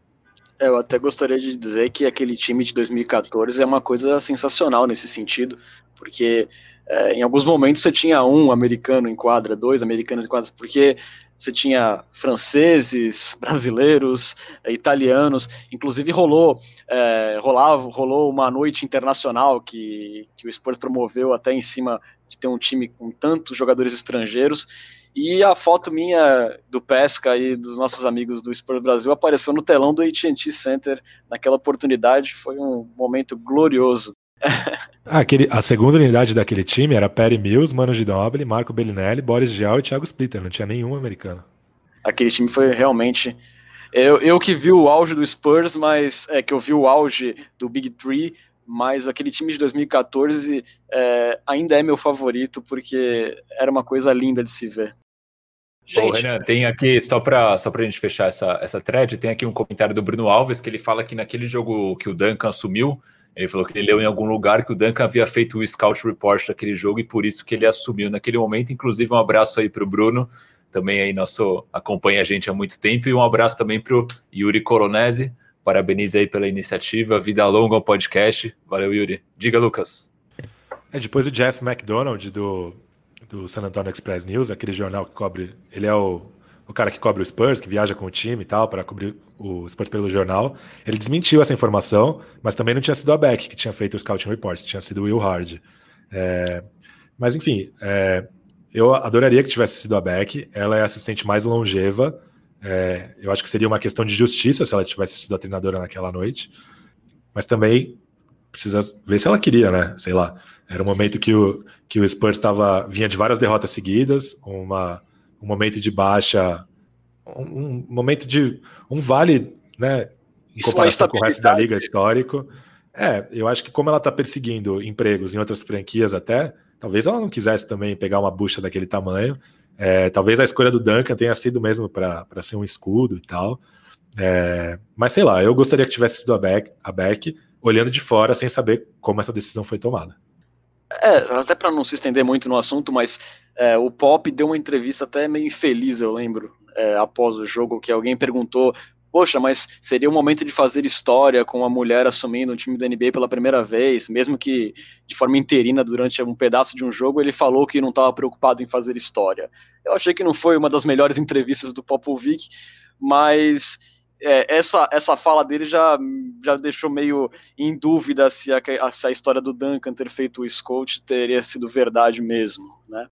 É, eu até gostaria de dizer que aquele time de 2014 é uma coisa sensacional nesse sentido, porque é, em alguns momentos você tinha um americano em quadra, dois americanos em quadra, porque você tinha franceses, [laughs] brasileiros, eh, italianos, inclusive rolou, é, rolava, rolou uma noite internacional que, que o Spurs promoveu até em cima de ter um time com tantos jogadores estrangeiros, e a foto minha do Pesca e dos nossos amigos do Spurs Brasil apareceu no telão do AT&T Center naquela oportunidade, foi um momento glorioso. [laughs] aquele, a segunda unidade daquele time era Perry Mills, Mano Ginobili, Marco Bellinelli, Boris Diaw e Thiago Splitter. Não tinha nenhum americano. Aquele time foi realmente. Eu, eu que vi o auge do Spurs, mas é que eu vi o auge do Big Three, mas aquele time de 2014 é, ainda é meu favorito porque era uma coisa linda de se ver. Gente. Renan, tem aqui, só para só a gente fechar essa, essa thread, tem aqui um comentário do Bruno Alves que ele fala que naquele jogo que o Duncan assumiu, ele falou que ele leu em algum lugar que o Duncan havia feito o scout report daquele jogo e por isso que ele assumiu naquele momento. Inclusive, um abraço aí para o Bruno, também aí nosso acompanha a gente há muito tempo, e um abraço também para o Yuri Coronese, parabeniza aí pela iniciativa, vida longa ao podcast. Valeu, Yuri. Diga, Lucas. É, depois o Jeff McDonald, do, do San Antonio Express News, aquele jornal que cobre. Ele é o, o cara que cobre o Spurs, que viaja com o time e tal, para cobrir o Spurs pelo jornal. Ele desmentiu essa informação, mas também não tinha sido a Beck que tinha feito o Scouting Report, tinha sido o Will Hard. É, mas enfim, é, eu adoraria que tivesse sido a Beck. Ela é a assistente mais longeva. É, eu acho que seria uma questão de justiça se ela tivesse sido a treinadora naquela noite. Mas também precisa ver se ela queria, né? Sei lá. Era um momento que o, que o Spurs tava, vinha de várias derrotas seguidas, uma, um momento de baixa, um, um momento de um vale, né? Em comparação com o resto da liga histórico. É, eu acho que como ela está perseguindo empregos em outras franquias até, talvez ela não quisesse também pegar uma bucha daquele tamanho. É, talvez a escolha do Duncan tenha sido mesmo para ser um escudo e tal. É, mas sei lá, eu gostaria que tivesse sido a Beck, a Beck olhando de fora sem saber como essa decisão foi tomada. É, até para não se estender muito no assunto, mas é, o Pop deu uma entrevista até meio infeliz, eu lembro, é, após o jogo, que alguém perguntou: Poxa, mas seria o momento de fazer história com uma mulher assumindo o time da NBA pela primeira vez, mesmo que de forma interina durante um pedaço de um jogo, ele falou que não estava preocupado em fazer história. Eu achei que não foi uma das melhores entrevistas do Popovic, mas é, essa, essa fala dele já, já deixou meio em dúvida se a, se a história do Duncan ter feito o Scout teria sido verdade mesmo, né?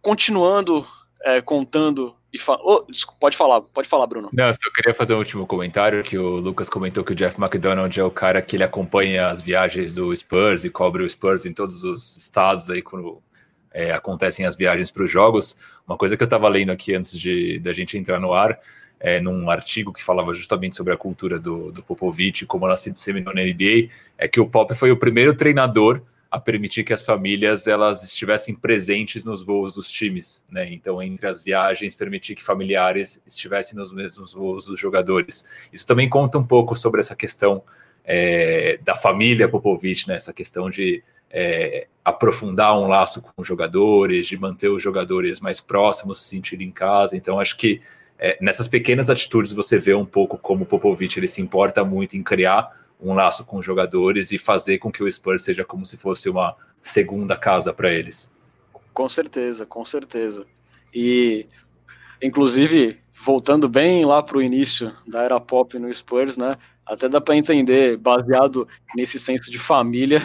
Continuando é, contando e fa oh, desculpa, pode falar, pode falar, Bruno. Não, só queria fazer um último comentário que o Lucas comentou que o Jeff McDonald é o cara que ele acompanha as viagens do Spurs e cobre o Spurs em todos os estados aí quando é, acontecem as viagens para os jogos. Uma coisa que eu estava lendo aqui antes de da gente entrar no ar é, num artigo que falava justamente sobre a cultura do, do Popovich, como ela se disseminou na NBA, é que o Pop foi o primeiro treinador a permitir que as famílias elas estivessem presentes nos voos dos times, né? Então, entre as viagens, permitir que familiares estivessem nos mesmos voos dos jogadores. Isso também conta um pouco sobre essa questão é, da família Popovich, né? Essa questão de é, aprofundar um laço com os jogadores, de manter os jogadores mais próximos, se sentirem em casa. Então, acho que é, nessas pequenas atitudes você vê um pouco como Popovich ele se importa muito em criar um laço com os jogadores e fazer com que o Spurs seja como se fosse uma segunda casa para eles. Com certeza, com certeza. E, inclusive, voltando bem lá para o início da era pop no Spurs, né? Até dá para entender, baseado nesse senso de família,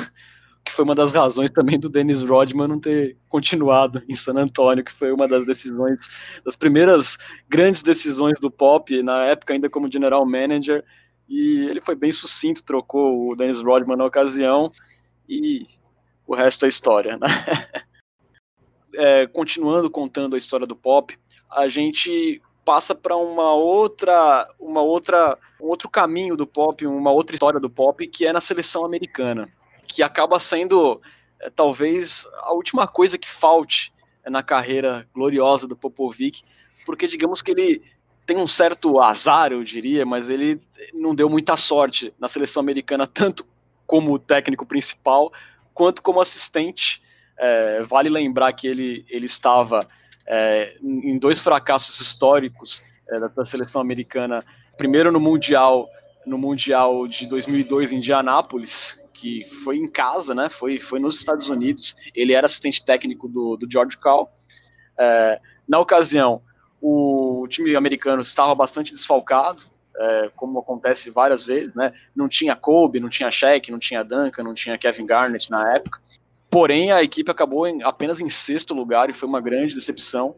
que foi uma das razões também do Dennis Rodman não ter continuado em San Antonio, que foi uma das decisões, das primeiras grandes decisões do Pop, na época ainda como general manager, e ele foi bem sucinto, trocou o Dennis Rodman na ocasião, e o resto é história, né? [laughs] é, continuando contando a história do Pop, a gente passa para uma outra, uma outra, um outro caminho do Pop, uma outra história do Pop, que é na seleção americana que acaba sendo é, talvez a última coisa que falte na carreira gloriosa do Popovic, porque digamos que ele tem um certo azar, eu diria, mas ele não deu muita sorte na seleção americana, tanto como técnico principal, quanto como assistente. É, vale lembrar que ele, ele estava é, em dois fracassos históricos é, da seleção americana. Primeiro no Mundial, no Mundial de 2002 em Indianápolis, que foi em casa, né? Foi, foi nos Estados Unidos. Ele era assistente técnico do, do George Call. É, na ocasião, o time americano estava bastante desfalcado, é, como acontece várias vezes, né? Não tinha Kobe, não tinha Shaq, não tinha Duncan, não tinha Kevin Garnett na época. Porém, a equipe acabou em, apenas em sexto lugar e foi uma grande decepção.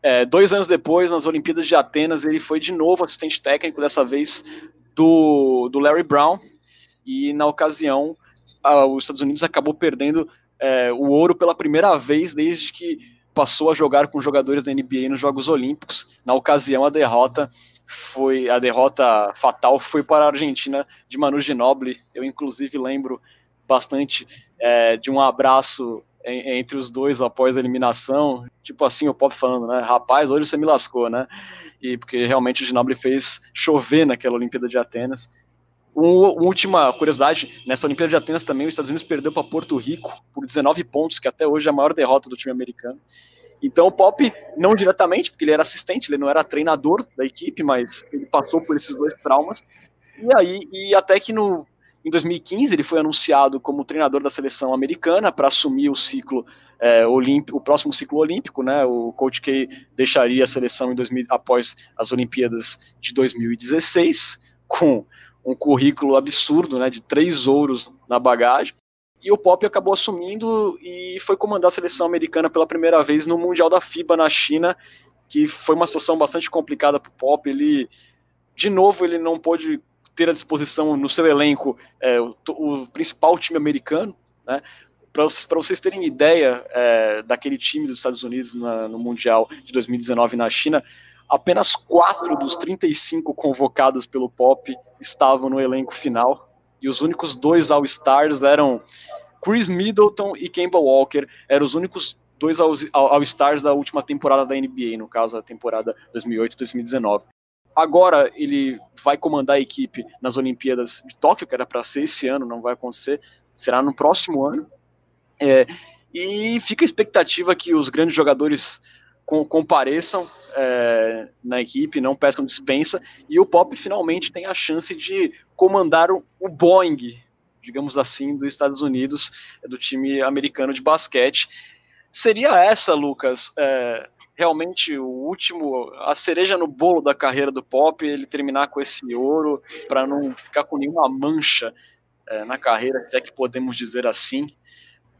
É, dois anos depois, nas Olimpíadas de Atenas, ele foi de novo assistente técnico, dessa vez do, do Larry Brown, e na ocasião a, os Estados Unidos acabou perdendo é, o ouro pela primeira vez desde que passou a jogar com jogadores da NBA nos Jogos Olímpicos. Na ocasião a derrota foi a derrota fatal foi para a Argentina de Manu Ginóbili. Eu inclusive lembro bastante é, de um abraço entre os dois após a eliminação, tipo assim, o Pop falando, né, rapaz, hoje você me lascou, né, e porque realmente o Ginobili fez chover naquela Olimpíada de Atenas, uma última curiosidade, nessa Olimpíada de Atenas também, os Estados Unidos perdeu para Porto Rico por 19 pontos, que até hoje é a maior derrota do time americano. Então o Pop, não diretamente, porque ele era assistente, ele não era treinador da equipe, mas ele passou por esses dois traumas. E aí, e até que no, em 2015 ele foi anunciado como treinador da seleção americana para assumir o ciclo é, olímpico, o próximo ciclo olímpico, né? O Coach K deixaria a seleção em 2000, após as Olimpíadas de 2016 com um currículo absurdo, né? De três ouros na bagagem. E o Pop acabou assumindo e foi comandar a seleção americana pela primeira vez no Mundial da FIBA na China, que foi uma situação bastante complicada para o Pop. Ele, de novo, ele não pôde ter à disposição no seu elenco é, o, o, principal time americano, né? Para vocês terem ideia é, daquele time dos Estados Unidos na, no Mundial de 2019 na China, apenas quatro dos 35 convocados pelo Pop estavam no elenco final e os únicos dois All-Stars eram Chris Middleton e Kemba Walker, eram os únicos dois All-Stars da última temporada da NBA, no caso a temporada 2008-2019. Agora ele vai comandar a equipe nas Olimpíadas de Tóquio, que era para ser esse ano, não vai acontecer, será no próximo ano. É, e fica a expectativa que os grandes jogadores compareçam é, na equipe, não pescam dispensa, e o Pop finalmente tem a chance de comandar o, o Boeing, digamos assim, dos Estados Unidos, do time americano de basquete. Seria essa, Lucas, é, realmente o último, a cereja no bolo da carreira do Pop, ele terminar com esse ouro, para não ficar com nenhuma mancha é, na carreira, se é que podemos dizer assim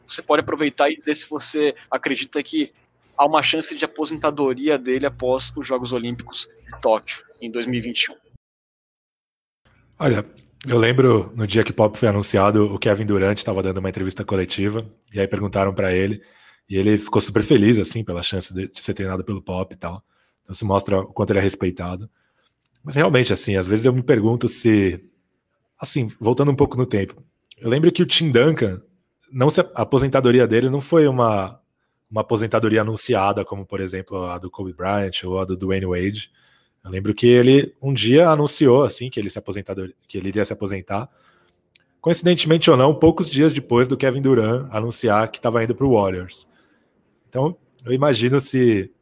você pode aproveitar e dizer se você acredita que há uma chance de aposentadoria dele após os Jogos Olímpicos de Tóquio, em 2021. Olha, eu lembro no dia que Pop foi anunciado, o Kevin Durant estava dando uma entrevista coletiva, e aí perguntaram para ele, e ele ficou super feliz, assim, pela chance de, de ser treinado pelo Pop e tal. Então se mostra o quanto ele é respeitado. Mas realmente, assim, às vezes eu me pergunto se. Assim, voltando um pouco no tempo. Eu lembro que o Tim Duncan não se, a aposentadoria dele não foi uma, uma aposentadoria anunciada, como por exemplo a do Kobe Bryant ou a do Dwayne Wade. Eu lembro que ele um dia anunciou assim que ele se aposentadoria, que ele iria se aposentar. Coincidentemente ou não, poucos dias depois do Kevin Durant anunciar que estava indo para o Warriors. Então, eu imagino se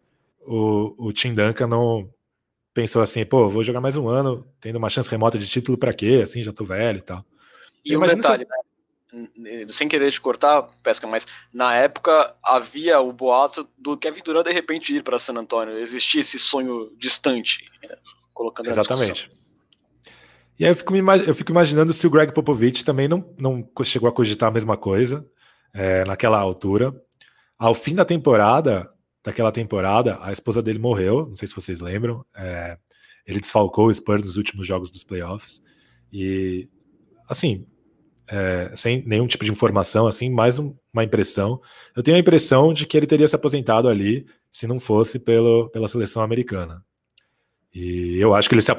o, o Tim Duncan não pensou assim, pô, vou jogar mais um ano, tendo uma chance remota de título para quê? Assim, já tô velho e tal. E um detalhe, se... né? Sem querer te cortar, Pesca, mas na época havia o boato do Kevin Durant de repente ir para San Antonio. Existia esse sonho distante, né, colocando Exatamente. E aí eu fico, eu fico, imaginando se o Greg Popovich também não, não chegou a cogitar a mesma coisa é, naquela altura. Ao fim da temporada, daquela temporada, a esposa dele morreu, não sei se vocês lembram. É, ele desfalcou o Spurs nos últimos jogos dos playoffs. E, assim, é, sem nenhum tipo de informação, assim, mais um, uma impressão. Eu tenho a impressão de que ele teria se aposentado ali se não fosse pelo, pela seleção americana. E eu acho que ele se,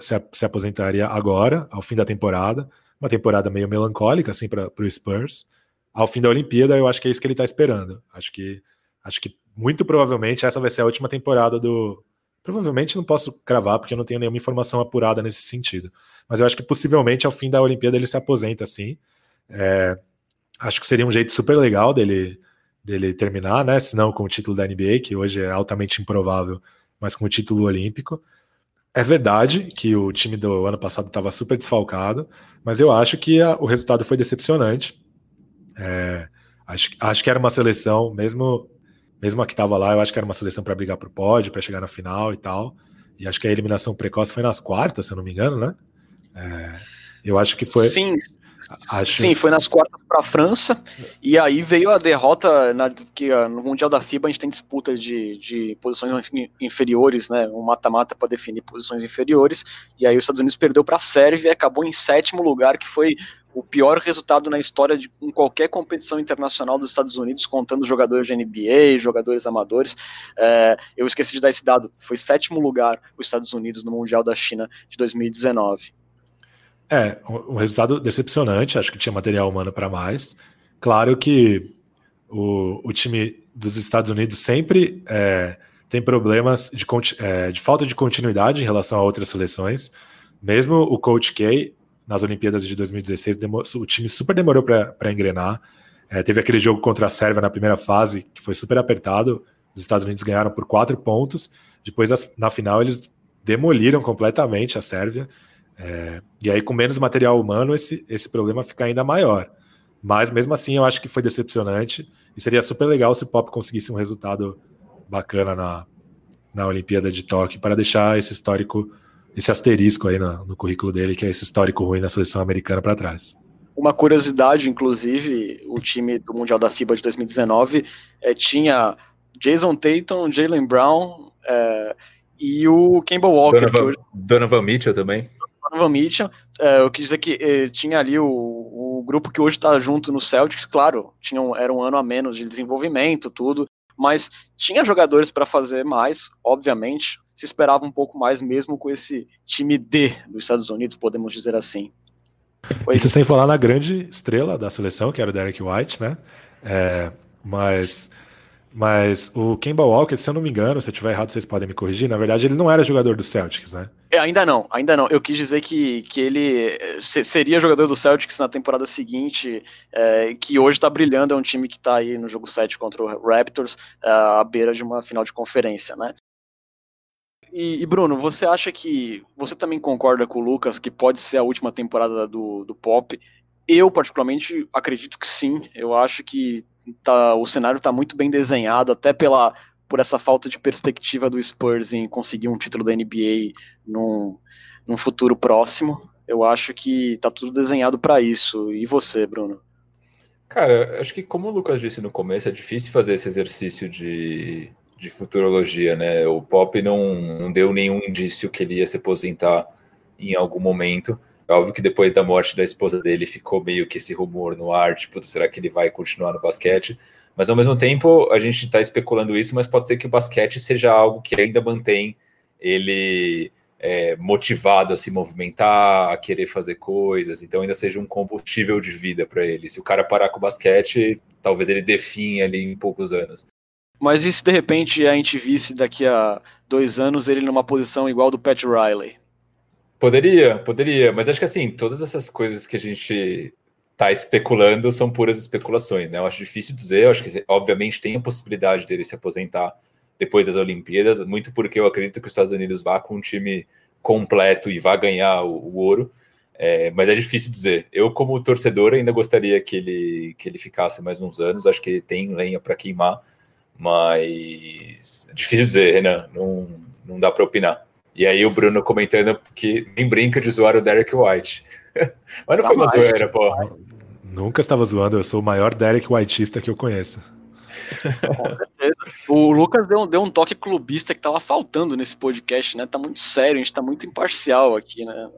se, se aposentaria agora, ao fim da temporada, uma temporada meio melancólica, assim, para o Spurs. Ao fim da Olimpíada, eu acho que é isso que ele está esperando. Acho que, acho que muito provavelmente essa vai ser a última temporada do, Provavelmente não posso cravar, porque eu não tenho nenhuma informação apurada nesse sentido. Mas eu acho que possivelmente ao fim da Olimpíada ele se aposenta assim. É, acho que seria um jeito super legal dele, dele terminar, né? Se não com o título da NBA, que hoje é altamente improvável, mas com o título olímpico. É verdade que o time do ano passado estava super desfalcado, mas eu acho que a, o resultado foi decepcionante. É, acho, acho que era uma seleção, mesmo mesmo a que estava lá, eu acho que era uma seleção para brigar para o pódio, para chegar na final e tal. E acho que a eliminação precoce foi nas quartas, se eu não me engano, né? É, eu acho que foi. Sim, Acho... Sim, foi nas quartas para a França, e aí veio a derrota, na, que no Mundial da FIBA a gente tem disputa de, de posições inferiores, né, um mata-mata para definir posições inferiores, e aí os Estados Unidos perdeu para a Sérvia e acabou em sétimo lugar, que foi o pior resultado na história de em qualquer competição internacional dos Estados Unidos, contando jogadores de NBA, jogadores amadores. É, eu esqueci de dar esse dado, foi sétimo lugar os Estados Unidos no Mundial da China de 2019. É, um resultado decepcionante, acho que tinha material humano para mais. Claro que o, o time dos Estados Unidos sempre é, tem problemas de, é, de falta de continuidade em relação a outras seleções. Mesmo o Coach K, nas Olimpíadas de 2016, o time super demorou para engrenar. É, teve aquele jogo contra a Sérvia na primeira fase, que foi super apertado. Os Estados Unidos ganharam por quatro pontos. Depois, na final, eles demoliram completamente a Sérvia. É, e aí, com menos material humano, esse, esse problema fica ainda maior. Mas mesmo assim, eu acho que foi decepcionante. E seria super legal se o Pop conseguisse um resultado bacana na, na Olimpíada de Tóquio para deixar esse histórico, esse asterisco aí no, no currículo dele, que é esse histórico ruim na seleção americana para trás. Uma curiosidade, inclusive, o time do Mundial da FIBA de 2019 é, tinha Jason Tatum, Jalen Brown é, e o Campbell Walker. Donovan, hoje... Donovan Mitchell também. Donovan Mitchell. É, eu quis dizer que é, tinha ali o, o grupo que hoje está junto no Celtics, claro, tinha um, era um ano a menos de desenvolvimento, tudo, mas tinha jogadores para fazer mais, obviamente. Se esperava um pouco mais, mesmo com esse time D dos Estados Unidos, podemos dizer assim. Isso sem falar na grande estrela da seleção, que era o Derek White, né? É, mas, mas o Kemba Walker, se eu não me engano, se eu estiver errado, vocês podem me corrigir. Na verdade, ele não era jogador do Celtics, né? É, ainda não, ainda não. Eu quis dizer que, que ele seria jogador do Celtics na temporada seguinte, é, que hoje está brilhando. É um time que está aí no jogo 7 contra o Raptors, é, à beira de uma final de conferência, né? E, e, Bruno, você acha que. Você também concorda com o Lucas que pode ser a última temporada do, do Pop? Eu, particularmente, acredito que sim. Eu acho que tá, o cenário está muito bem desenhado, até pela, por essa falta de perspectiva do Spurs em conseguir um título da NBA num, num futuro próximo. Eu acho que está tudo desenhado para isso. E você, Bruno? Cara, acho que como o Lucas disse no começo, é difícil fazer esse exercício de de futurologia, né? O Pop não, não deu nenhum indício que ele ia se aposentar em algum momento. É óbvio que depois da morte da esposa dele ficou meio que esse rumor no ar, tipo, será que ele vai continuar no basquete? Mas ao mesmo tempo a gente está especulando isso, mas pode ser que o basquete seja algo que ainda mantém ele é, motivado a se movimentar, a querer fazer coisas, então ainda seja um combustível de vida para ele. Se o cara parar com o basquete, talvez ele definha ali em poucos anos. Mas e se de repente a gente visse daqui a dois anos ele numa posição igual do Pat Riley? Poderia, poderia, mas acho que assim, todas essas coisas que a gente tá especulando são puras especulações, né? Eu acho difícil dizer, eu acho que obviamente tem a possibilidade dele se aposentar depois das Olimpíadas, muito porque eu acredito que os Estados Unidos vá com um time completo e vá ganhar o, o ouro, é, mas é difícil dizer. Eu, como torcedor, ainda gostaria que ele, que ele ficasse mais uns anos, acho que ele tem lenha para queimar, mas difícil dizer, Renan, não, não dá para opinar. E aí o Bruno comentando que nem brinca de zoar o Derek White. [laughs] mas não foi uma zoeira, pô. Nunca estava zoando, eu sou o maior Derek Whiteista que eu conheço. Com certeza. O Lucas deu, deu um toque clubista que tava faltando nesse podcast, né? Tá muito sério, a gente tá muito imparcial aqui, né?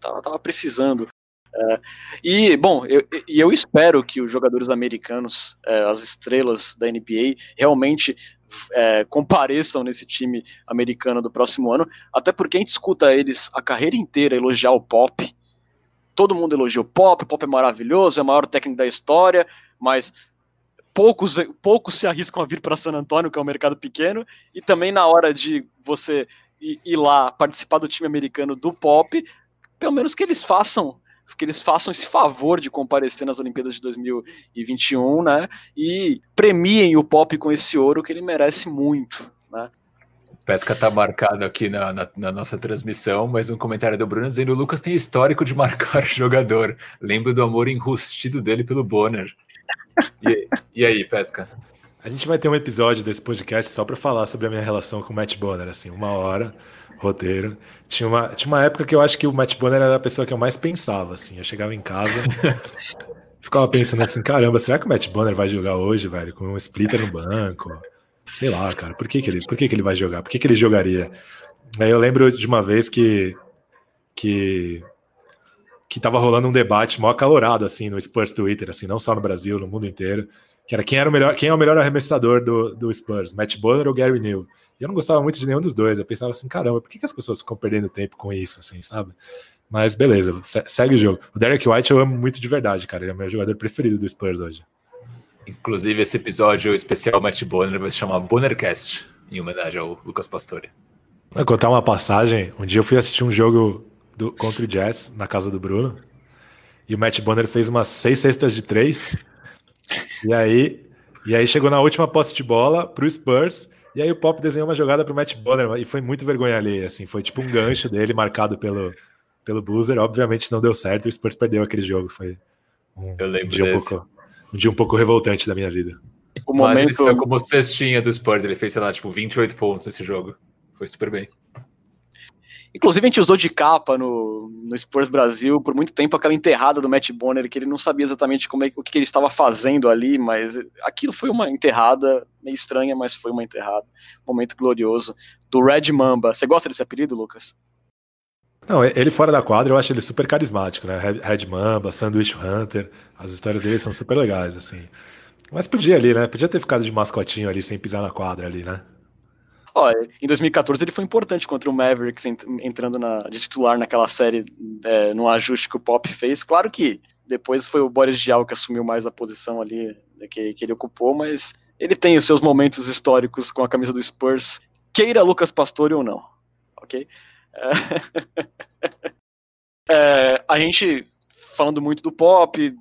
Tava, tava precisando. E, bom, eu, eu espero que os jogadores americanos, é, as estrelas da NBA, realmente é, compareçam nesse time americano do próximo ano, até porque a gente escuta eles a carreira inteira elogiar o Pop. Todo mundo elogia o Pop, o Pop é maravilhoso, é o maior técnico da história, mas poucos, poucos se arriscam a vir para San Antonio, que é um mercado pequeno, e também na hora de você ir, ir lá participar do time americano do Pop, pelo menos que eles façam que eles façam esse favor de comparecer nas Olimpíadas de 2021, né? E premiem o Pop com esse ouro que ele merece muito, né? Pesca tá marcado aqui na, na, na, nossa transmissão, mas um comentário do Bruno dizendo: o Lucas tem histórico de [laughs] marcar jogador. Lembro do amor enrustido dele pelo Bonner. E, e aí, Pesca? A gente vai ter um episódio desse podcast só para falar sobre a minha relação com o Matt Bonner, assim, uma hora roteiro. Tinha uma, tinha uma época que eu acho que o Matt Bonner era a pessoa que eu mais pensava, assim. Eu chegava em casa, [laughs] ficava pensando assim, caramba, será que o Matt Bonner vai jogar hoje, velho, com um splitter no banco? Sei lá, cara, por que, que, ele, por que, que ele vai jogar? Por que, que ele jogaria? Aí eu lembro de uma vez que que que tava rolando um debate mó acalorado assim no Spurs Twitter, assim, não só no Brasil, no mundo inteiro, que era quem era o melhor, quem é o melhor arremessador do, do Spurs, Matt Bonner ou Gary Neal? E eu não gostava muito de nenhum dos dois. Eu pensava assim, caramba, por que, que as pessoas ficam perdendo tempo com isso, assim, sabe? Mas beleza, segue o jogo. O Derek White eu amo muito de verdade, cara. Ele é o meu jogador preferido do Spurs hoje. Inclusive, esse episódio especial Matt Bonner vai se chamar Bonnercast, em homenagem ao Lucas Pastore. Vou contar uma passagem. Um dia eu fui assistir um jogo do, contra o Jazz na casa do Bruno. E o Matt Bonner fez umas seis cestas de três. E aí, e aí chegou na última posse de bola pro Spurs. E aí o Pop desenhou uma jogada pro Matt Bonner e foi muito vergonha ali, assim, foi tipo um gancho dele marcado pelo, pelo buzzer, obviamente não deu certo, o Spurs perdeu aquele jogo, foi um, Eu lembro dia, um pouco, um dia um pouco revoltante da minha vida. O momento... Mas ele como cestinha do Spurs, ele fez, sei lá, tipo, 28 pontos nesse jogo. Foi super bem. Inclusive, a gente usou de capa no, no Spurs Brasil por muito tempo aquela enterrada do Matt Bonner, que ele não sabia exatamente como é, o que ele estava fazendo ali, mas aquilo foi uma enterrada meio estranha, mas foi uma enterrada. Momento glorioso do Red Mamba. Você gosta desse apelido, Lucas? Não, ele fora da quadra, eu acho ele super carismático, né? Red Mamba, Sandwich Hunter, as histórias dele são super legais, assim. Mas podia ali, né? Podia ter ficado de mascotinho ali, sem pisar na quadra ali, né? Ó, em 2014 ele foi importante contra o Mavericks entrando na, de titular naquela série é, no ajuste que o Pop fez. Claro que depois foi o Boris Diaw que assumiu mais a posição ali né, que, que ele ocupou, mas ele tem os seus momentos históricos com a camisa do Spurs, queira Lucas Pastore ou não, ok? É... [laughs] É, a gente falando muito do Pop,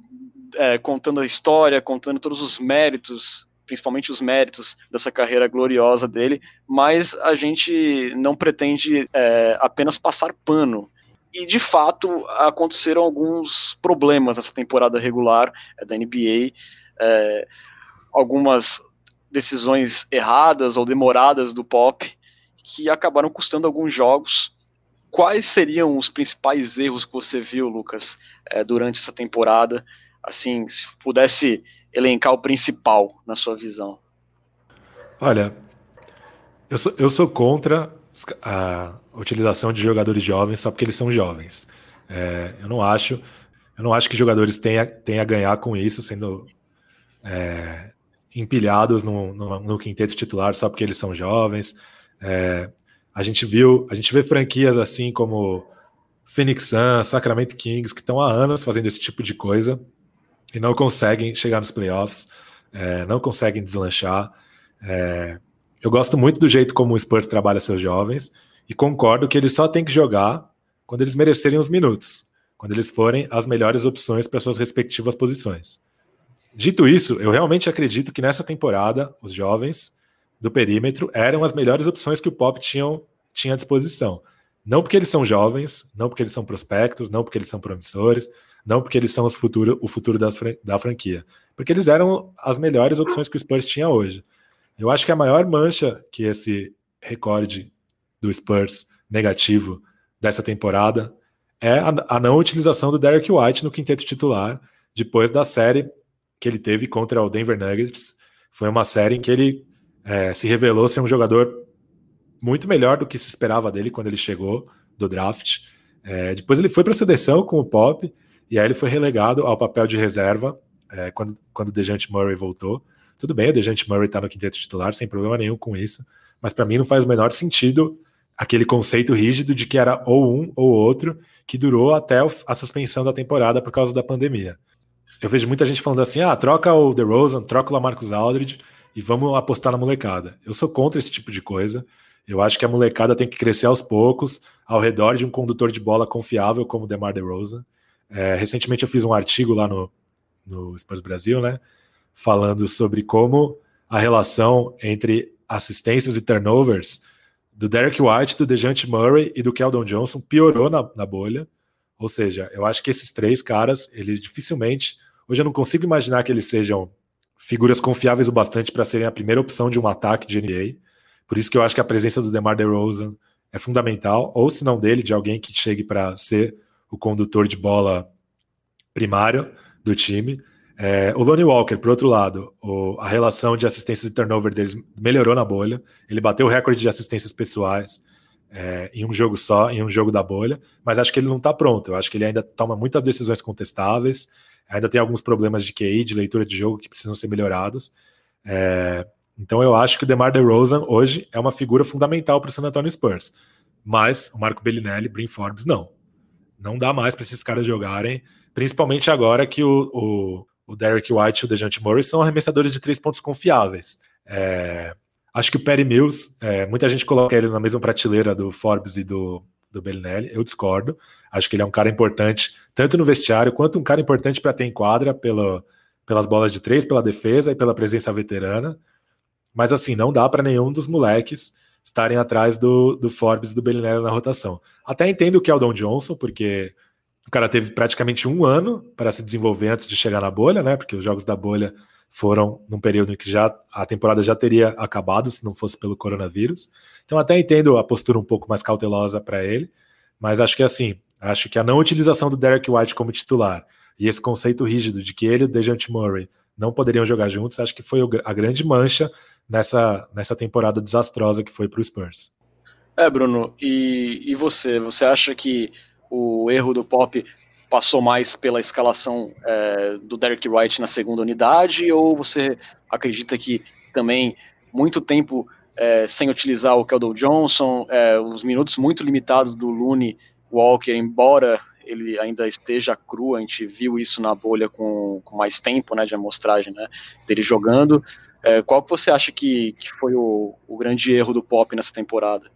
é, contando a história, contando todos os méritos principalmente os méritos dessa carreira gloriosa dele, mas a gente não pretende é, apenas passar pano. E de fato aconteceram alguns problemas nessa temporada regular é, da NBA, é, algumas decisões erradas ou demoradas do Pop que acabaram custando alguns jogos. Quais seriam os principais erros que você viu, Lucas, é, durante essa temporada? Assim, se pudesse elencar o principal na sua visão? Olha, eu sou, eu sou contra a utilização de jogadores jovens só porque eles são jovens. É, eu não acho, eu não acho que jogadores tenham, tenham a ganhar com isso, sendo é, empilhados no, no, no, quinteto titular só porque eles são jovens. É, a gente viu, a gente vê franquias assim como Phoenix Suns, Sacramento Kings, que estão há anos fazendo esse tipo de coisa e não conseguem chegar nos playoffs, é, não conseguem deslanchar. É, eu gosto muito do jeito como o Spurs trabalha seus jovens e concordo que eles só têm que jogar quando eles merecerem os minutos, quando eles forem as melhores opções para suas respectivas posições. Dito isso, eu realmente acredito que nessa temporada os jovens do perímetro eram as melhores opções que o Pop tinham, tinha à disposição. Não porque eles são jovens, não porque eles são prospectos, não porque eles são promissores, não porque eles são futuro, o futuro das, da franquia, porque eles eram as melhores opções que o Spurs tinha hoje. Eu acho que a maior mancha que esse recorde do Spurs negativo dessa temporada é a, a não utilização do Derek White no quinteto titular depois da série que ele teve contra o Denver Nuggets. Foi uma série em que ele é, se revelou ser um jogador muito melhor do que se esperava dele quando ele chegou do draft. É, depois ele foi para a seleção com o Pop e aí ele foi relegado ao papel de reserva é, quando, quando o Dejante Murray voltou. Tudo bem, o Dejante Murray está no quinteto titular, sem problema nenhum com isso, mas para mim não faz o menor sentido aquele conceito rígido de que era ou um ou outro, que durou até a suspensão da temporada por causa da pandemia. Eu vejo muita gente falando assim: ah, troca o DeRozan, troca o Lamarcus Aldridge e vamos apostar na molecada. Eu sou contra esse tipo de coisa. Eu acho que a molecada tem que crescer aos poucos, ao redor de um condutor de bola confiável como o DeMar DeRozan. É, recentemente eu fiz um artigo lá no, no Spurs Brasil, né? Falando sobre como a relação entre assistências e turnovers do Derek White, do DeJounte Murray e do Keldon Johnson piorou na, na bolha. Ou seja, eu acho que esses três caras, eles dificilmente. Hoje eu não consigo imaginar que eles sejam figuras confiáveis o bastante para serem a primeira opção de um ataque de NBA. Por isso que eu acho que a presença do DeMar DeRozan é fundamental, ou se não dele, de alguém que chegue para ser o condutor de bola primário do time. É, o Lonnie Walker, por outro lado, o, a relação de assistência e turnover deles melhorou na bolha. Ele bateu o recorde de assistências pessoais é, em um jogo só, em um jogo da bolha, mas acho que ele não está pronto. Eu acho que ele ainda toma muitas decisões contestáveis, ainda tem alguns problemas de QI, de leitura de jogo que precisam ser melhorados. É, então eu acho que o DeMar DeRozan hoje é uma figura fundamental para o San Antonio Spurs. Mas o Marco Bellinelli, Brin Forbes, não. Não dá mais para esses caras jogarem, principalmente agora que o, o, o Derek White e o DeJounte Murray são arremessadores de três pontos confiáveis. É, acho que o Perry Mills, é, muita gente coloca ele na mesma prateleira do Forbes e do, do Bellinelli, eu discordo. Acho que ele é um cara importante, tanto no vestiário, quanto um cara importante para ter em quadra pelo, pelas bolas de três, pela defesa e pela presença veterana. Mas assim, não dá para nenhum dos moleques estarem atrás do, do Forbes e do Bellinelli na rotação. Até entendo o Keldon Johnson, porque o cara teve praticamente um ano para se desenvolver antes de chegar na bolha, né? Porque os jogos da bolha foram num período em que já a temporada já teria acabado se não fosse pelo coronavírus. Então até entendo a postura um pouco mais cautelosa para ele, mas acho que assim, acho que a não utilização do Derek White como titular e esse conceito rígido de que ele e o DeJounte Murray não poderiam jogar juntos, acho que foi a grande mancha nessa, nessa temporada desastrosa que foi para o Spurs. É, Bruno, e, e você? Você acha que o erro do Pop passou mais pela escalação é, do Derek White na segunda unidade, ou você acredita que também muito tempo é, sem utilizar o Keldon Johnson, é, os minutos muito limitados do Looney Walker, embora ele ainda esteja cru, a gente viu isso na bolha com, com mais tempo né, de amostragem né, dele jogando. É, qual que você acha que, que foi o, o grande erro do Pop nessa temporada?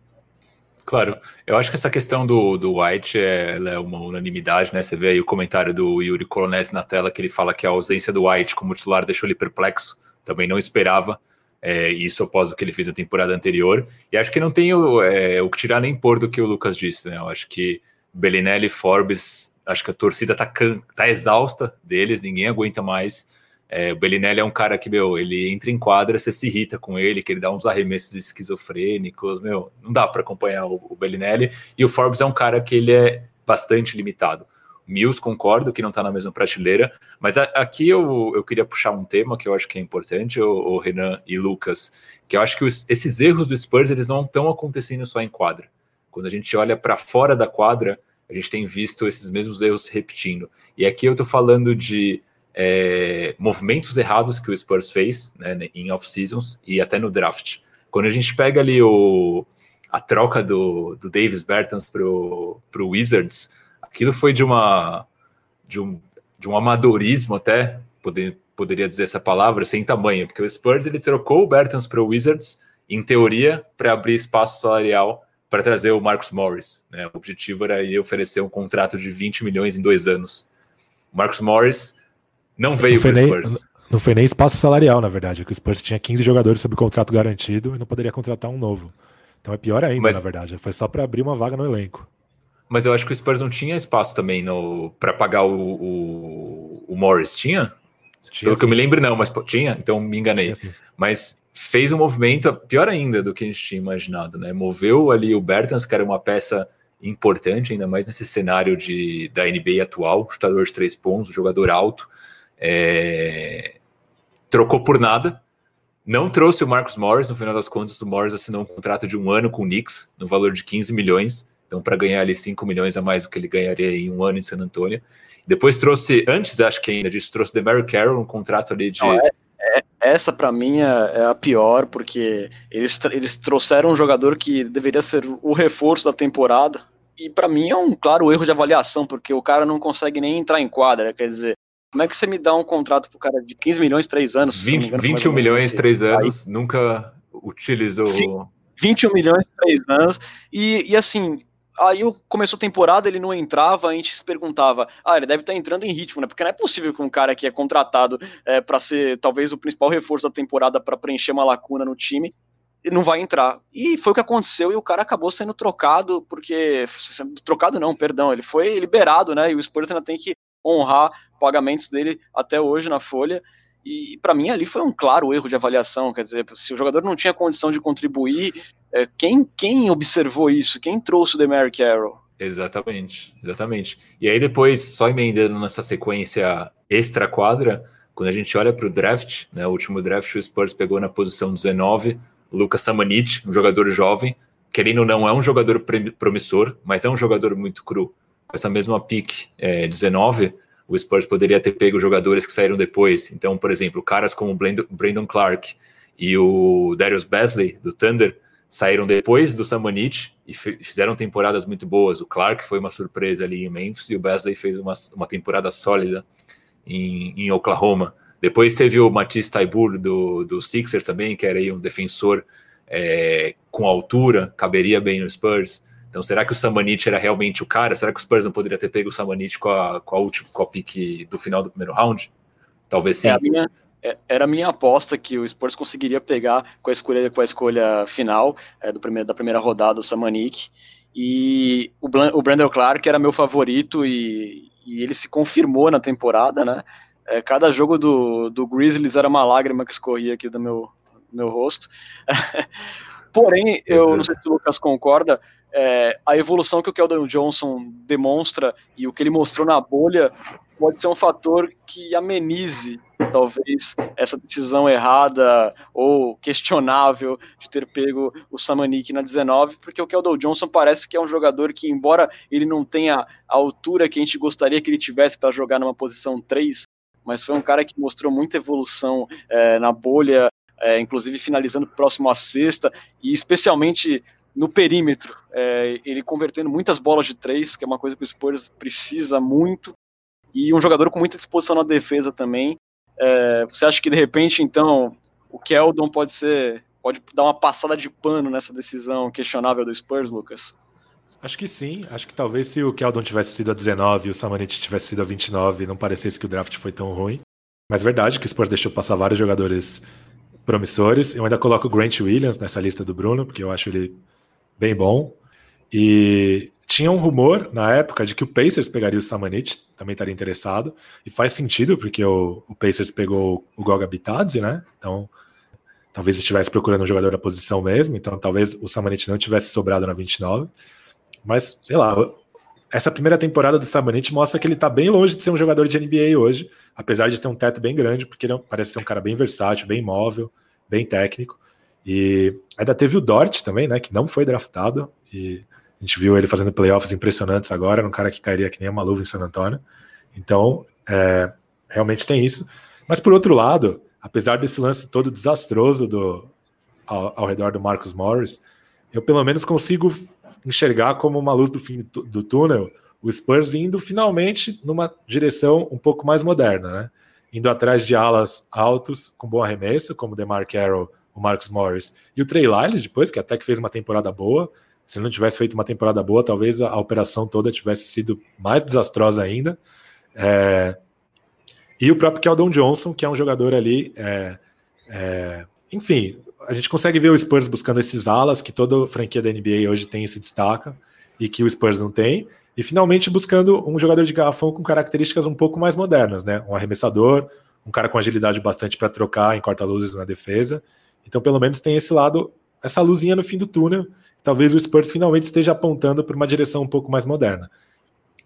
Claro, eu acho que essa questão do, do White é, é, uma unanimidade, né? Você vê aí o comentário do Yuri Colonese na tela que ele fala que a ausência do White como titular deixou ele perplexo, também não esperava é, isso após o que ele fez na temporada anterior. E acho que não tem o, é, o que tirar nem pôr do que o Lucas disse, né? Eu acho que Bellinelli Forbes, acho que a torcida tá, tá exausta deles, ninguém aguenta mais. É, o Bellinelli é um cara que, meu, ele entra em quadra, você se irrita com ele, que ele dá uns arremessos esquizofrênicos, meu, não dá para acompanhar o, o, Bellinelli. E o Forbes é um cara que ele é bastante limitado. Mills, concordo que não está na mesma prateleira, mas a, aqui eu, eu queria puxar um tema que eu acho que é importante, o, o Renan e Lucas, que eu acho que os, esses erros do Spurs, eles não estão acontecendo só em quadra. Quando a gente olha para fora da quadra, a gente tem visto esses mesmos erros repetindo. E aqui eu estou falando de é, movimentos errados que o Spurs fez né, em off-seasons e até no draft. Quando a gente pega ali o, a troca do, do Davis Bertans para o Wizards, aquilo foi de uma de um, de um amadorismo até, poder, poderia dizer essa palavra, sem tamanho, porque o Spurs ele trocou o Bertans para o Wizards, em teoria, para abrir espaço salarial para trazer o Marcus Morris. Né? O objetivo era oferecer um contrato de 20 milhões em dois anos. O Marcus Morris não veio para o Spurs. Não foi nem espaço salarial, na verdade, que o Spurs tinha 15 jogadores sob contrato garantido e não poderia contratar um novo. Então é pior ainda, mas, na verdade. Foi só para abrir uma vaga no elenco. Mas eu acho que o Spurs não tinha espaço também no para pagar o, o, o, Morris. Tinha? tinha Pelo sim. que eu me lembro, não, mas tinha, então me enganei. Tinha, mas fez um movimento pior ainda do que a gente tinha imaginado, né? Moveu ali o Bertans, que era uma peça importante, ainda mais nesse cenário de, da NBA atual, chutador de três pontos, jogador alto é, trocou por nada, não trouxe o Marcus Morris, no final das contas, o Morris assinou um contrato de um ano com o Knicks, no valor de 15 milhões, então para ganhar ali 5 milhões a mais do que ele ganharia em um ano em San Antonio. Depois trouxe, antes acho que ainda disso, trouxe o Mary Carroll, um contrato ali de... Não, é, é, essa para mim é, é, a pior, porque eles, eles trouxeram um jogador que deveria ser o reforço da temporada, e para mim é um claro erro de avaliação, porque o cara não consegue nem entrar em quadra, quer dizer, como é que você me dá um contrato pro cara de 15 milhões, 3 anos? 20, engano, 21 milhões, 3 anos, Aí, nunca utilizou. 21 milhões, 3 anos. E, e assim, aí começou a temporada, ele não entrava, a gente se perguntava, ah, ele deve estar entrando em ritmo, né? Porque não é possível que um cara que é contratado é, para ser talvez o principal reforço da temporada para preencher uma lacuna no time, não vai entrar. E foi o que aconteceu e o cara acabou sendo trocado, porque. Trocado não, perdão, ele foi liberado, né? E o Spurs ainda tem que honrar pagamentos dele até hoje na folha. E para mim ali foi um claro erro de avaliação. Quer dizer, se o jogador não tinha condição de contribuir, é, quem, quem observou isso? Quem trouxe o Demary Carroll? Exatamente, exatamente. E aí depois, só emendando nessa sequência extra quadra, quando a gente olha para o draft, né, o último draft o Spurs pegou na posição 19, Lucas Samanit, um jogador jovem, querendo ou não, é um jogador promissor, mas é um jogador muito cru essa mesma pick é, 19, o Spurs poderia ter pego jogadores que saíram depois. Então, por exemplo, caras como o Brandon Clark e o Darius Basley, do Thunder, saíram depois do Samanit e fizeram temporadas muito boas. O Clark foi uma surpresa ali em Memphis e o Basley fez uma, uma temporada sólida em, em Oklahoma. Depois teve o Matisse Taibur do, do Sixers também, que era aí um defensor é, com altura, caberia bem no Spurs. Então, será que o Samanit era realmente o cara? Será que os Spurs não poderia ter pego o Samanit com a, com a última com a pique do final do primeiro round? Talvez sim. É, a, minha, é, era a minha aposta que o Spurs conseguiria pegar com a escolha, com a escolha final é, do primeiro, da primeira rodada, o Samanik. E o, o Brandon Clark era meu favorito e, e ele se confirmou na temporada, né? É, cada jogo do, do Grizzlies era uma lágrima que escorria aqui do meu, do meu rosto. [laughs] Porém, eu não sei se o Lucas concorda, é, a evolução que o Keldon Johnson demonstra e o que ele mostrou na bolha pode ser um fator que amenize talvez essa decisão errada ou questionável de ter pego o Samanik na 19, porque o Keldon Johnson parece que é um jogador que, embora ele não tenha a altura que a gente gostaria que ele tivesse para jogar numa posição 3, mas foi um cara que mostrou muita evolução é, na bolha, é, inclusive finalizando próximo à sexta, e especialmente no perímetro, é, ele convertendo muitas bolas de três, que é uma coisa que o Spurs precisa muito, e um jogador com muita disposição na defesa também. É, você acha que de repente, então, o Keldon pode ser, pode dar uma passada de pano nessa decisão questionável do Spurs, Lucas? Acho que sim. Acho que talvez se o Keldon tivesse sido a 19 e o Samanit tivesse sido a 29, não parecesse que o draft foi tão ruim. Mas verdade que o Spurs deixou passar vários jogadores promissores. Eu ainda coloco o Grant Williams nessa lista do Bruno, porque eu acho ele bem bom. E tinha um rumor na época de que o Pacers pegaria o Samanit, também estaria interessado. E faz sentido, porque o, o Pacers pegou o Goga Bitadze, né? Então, talvez estivesse procurando um jogador da posição mesmo. Então, talvez o Samanit não tivesse sobrado na 29. Mas, sei lá, essa primeira temporada do Sabanit mostra que ele tá bem longe de ser um jogador de NBA hoje, apesar de ter um teto bem grande, porque ele é parece ser um cara bem versátil, bem móvel, bem técnico. E ainda teve o Dort também, né, que não foi draftado, e a gente viu ele fazendo playoffs impressionantes agora, um cara que cairia que nem uma luva em San Antonio. Então, é, realmente tem isso. Mas por outro lado, apesar desse lance todo desastroso do, ao, ao redor do Marcus Morris, eu pelo menos consigo enxergar como uma luz do fim do túnel o Spurs indo finalmente numa direção um pouco mais moderna, né? Indo atrás de alas altos com bom arremesso, como o DeMar Carroll, o Marcus Morris e o Trey Lyles depois, que até que fez uma temporada boa. Se ele não tivesse feito uma temporada boa, talvez a, operação toda tivesse sido mais desastrosa ainda. É... E o próprio Keldon Johnson, que é um jogador ali, é... É... enfim, a gente consegue ver o Spurs buscando esses alas que toda franquia da NBA hoje tem e se destaca e que o Spurs não tem. E finalmente buscando um jogador de garrafão com características um pouco mais modernas, né? Um arremessador, um cara com agilidade bastante para trocar em corta-luzes na defesa. Então, pelo menos tem esse lado, essa luzinha no fim do túnel. Talvez o Spurs finalmente esteja apontando para uma direção um pouco mais moderna.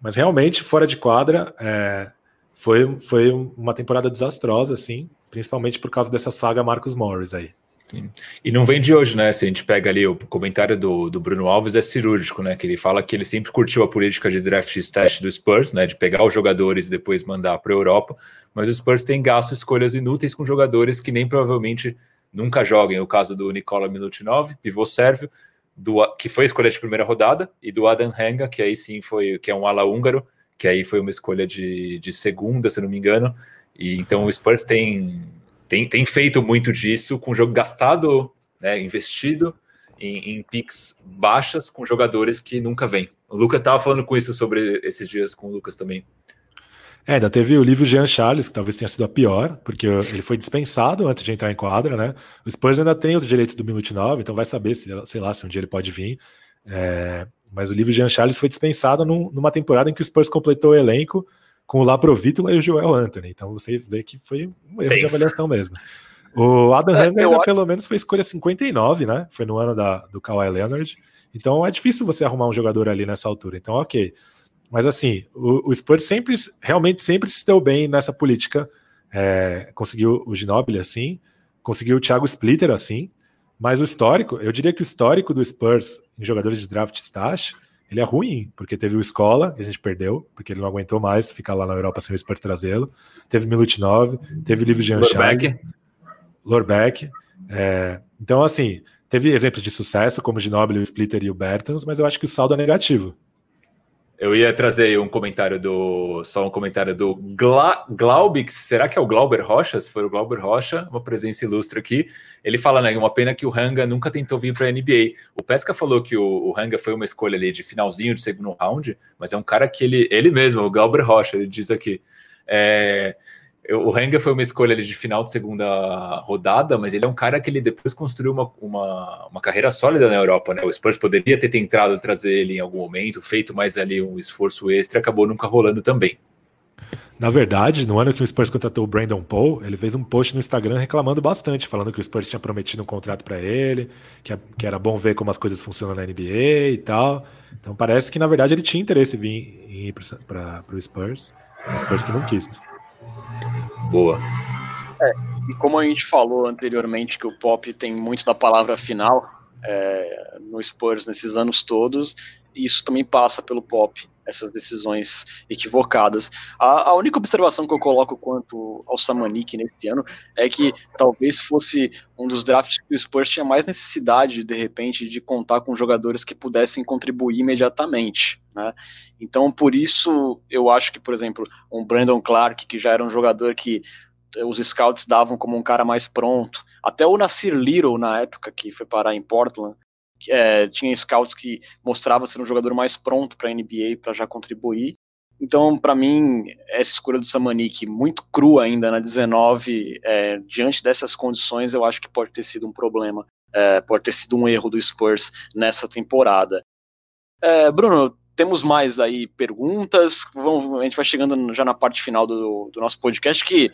Mas realmente, fora de quadra, é, foi, foi uma temporada desastrosa, assim, principalmente por causa dessa saga Marcos Morris aí. Sim. E não vem de hoje, né? Se a gente pega ali o comentário do, do Bruno Alves, é cirúrgico, né? Que ele fala que ele sempre curtiu a política de draft test do Spurs, né? De pegar os jogadores e depois mandar para a Europa, mas o Spurs tem gasto escolhas inúteis com jogadores que nem provavelmente nunca joguem. O caso do Nicola Milutinov, pivô sérvio, do, que foi escolha de primeira rodada, e do Adam Henga, que aí sim foi, que é um ala húngaro, que aí foi uma escolha de, de segunda, se não me engano. E então o Spurs tem tem, tem feito muito disso com jogo gastado, né, investido em, em picks baixas com jogadores que nunca vêm. O Lucas estava falando com isso sobre esses dias com o Lucas também. É, ainda teve o livro Jean Charles, que talvez tenha sido a pior, porque ele foi dispensado antes de entrar em quadra, né? O Spurs ainda tem os direitos do Minute 9, então vai saber se, sei lá, se um dia ele pode vir. É, mas o livro Jean Charles foi dispensado num, numa temporada em que o Spurs completou o elenco com o Laprovítula e o Joel Anthony. Então você vê que foi um erro Tem de avaliação mesmo. O Adam é, Hanger ainda, pelo menos foi escolha 59, né? Foi no ano da, do Kawhi Leonard. Então é difícil você arrumar um jogador ali nessa altura. Então, ok. Mas assim, o, o Spurs sempre, realmente sempre se deu bem nessa política. É, conseguiu o Ginobili assim, conseguiu o Thiago Splitter assim. Mas o histórico, eu diria que o histórico do Spurs em jogadores de draft stash ele é ruim, porque teve o Escola, que a gente perdeu, porque ele não aguentou mais ficar lá na Europa sem o Spurs trazê-lo. Teve Milutinov, teve o Livro Jean Charles, Lorbeck. É, então, assim, teve exemplos de sucesso, como o Ginobili, o Splitter e o Bertans, mas eu acho que o saldo é negativo. Eu ia trazer um comentário do. Só um comentário do Gla, Glaubix. Será que é o Glauber Rocha? Se for o Glauber Rocha, uma presença ilustre aqui. Ele fala, né? Uma pena que o Hanga nunca tentou vir para a NBA. O Pesca falou que o, o Hanga foi uma escolha ali de finalzinho de segundo round, mas é um cara que ele, ele mesmo, o Glauber Rocha, ele diz aqui. É, o Renger foi uma escolha de final de segunda rodada, mas ele é um cara que ele depois construiu uma, uma, uma, carreira sólida na Europa, né? O Spurs poderia ter tentado trazer ele em algum momento, feito mais ali um esforço extra, acabou nunca rolando também. Na verdade, no ano que o Spurs contratou o Brandon Paul, ele fez um post no Instagram reclamando bastante, falando que o Spurs tinha prometido um contrato para ele, que, que, era bom ver como as coisas funcionam na NBA e tal. Então parece que na verdade ele tinha interesse em vir, em ir para o Spurs, o Spurs que não quis. Boa. É, e como a gente falou anteriormente que o Pop tem muito da palavra final é, no Spurs nesses anos todos, isso também passa pelo Pop, essas decisões equivocadas. A, a, única observação que eu coloco quanto ao Samanik nesse ano é que talvez fosse um dos drafts que o Spurs tinha mais necessidade, de repente, de contar com jogadores que pudessem contribuir imediatamente. Né? Então, por isso, eu acho que, por exemplo, um Brandon Clark, que já era um jogador que os scouts davam como um cara mais pronto, até o Nasir Little, na época que foi parar em Portland, é, tinha scouts que mostrava ser um jogador mais pronto para a NBA para já contribuir. Então, para mim, essa escolha do Samanik, muito crua ainda na 19, é, diante dessas condições, eu acho que pode ter sido um problema, é, pode ter sido um erro do Spurs nessa temporada. É, Bruno, temos mais aí perguntas, vamos, a gente vai chegando já na parte final do, do nosso podcast, que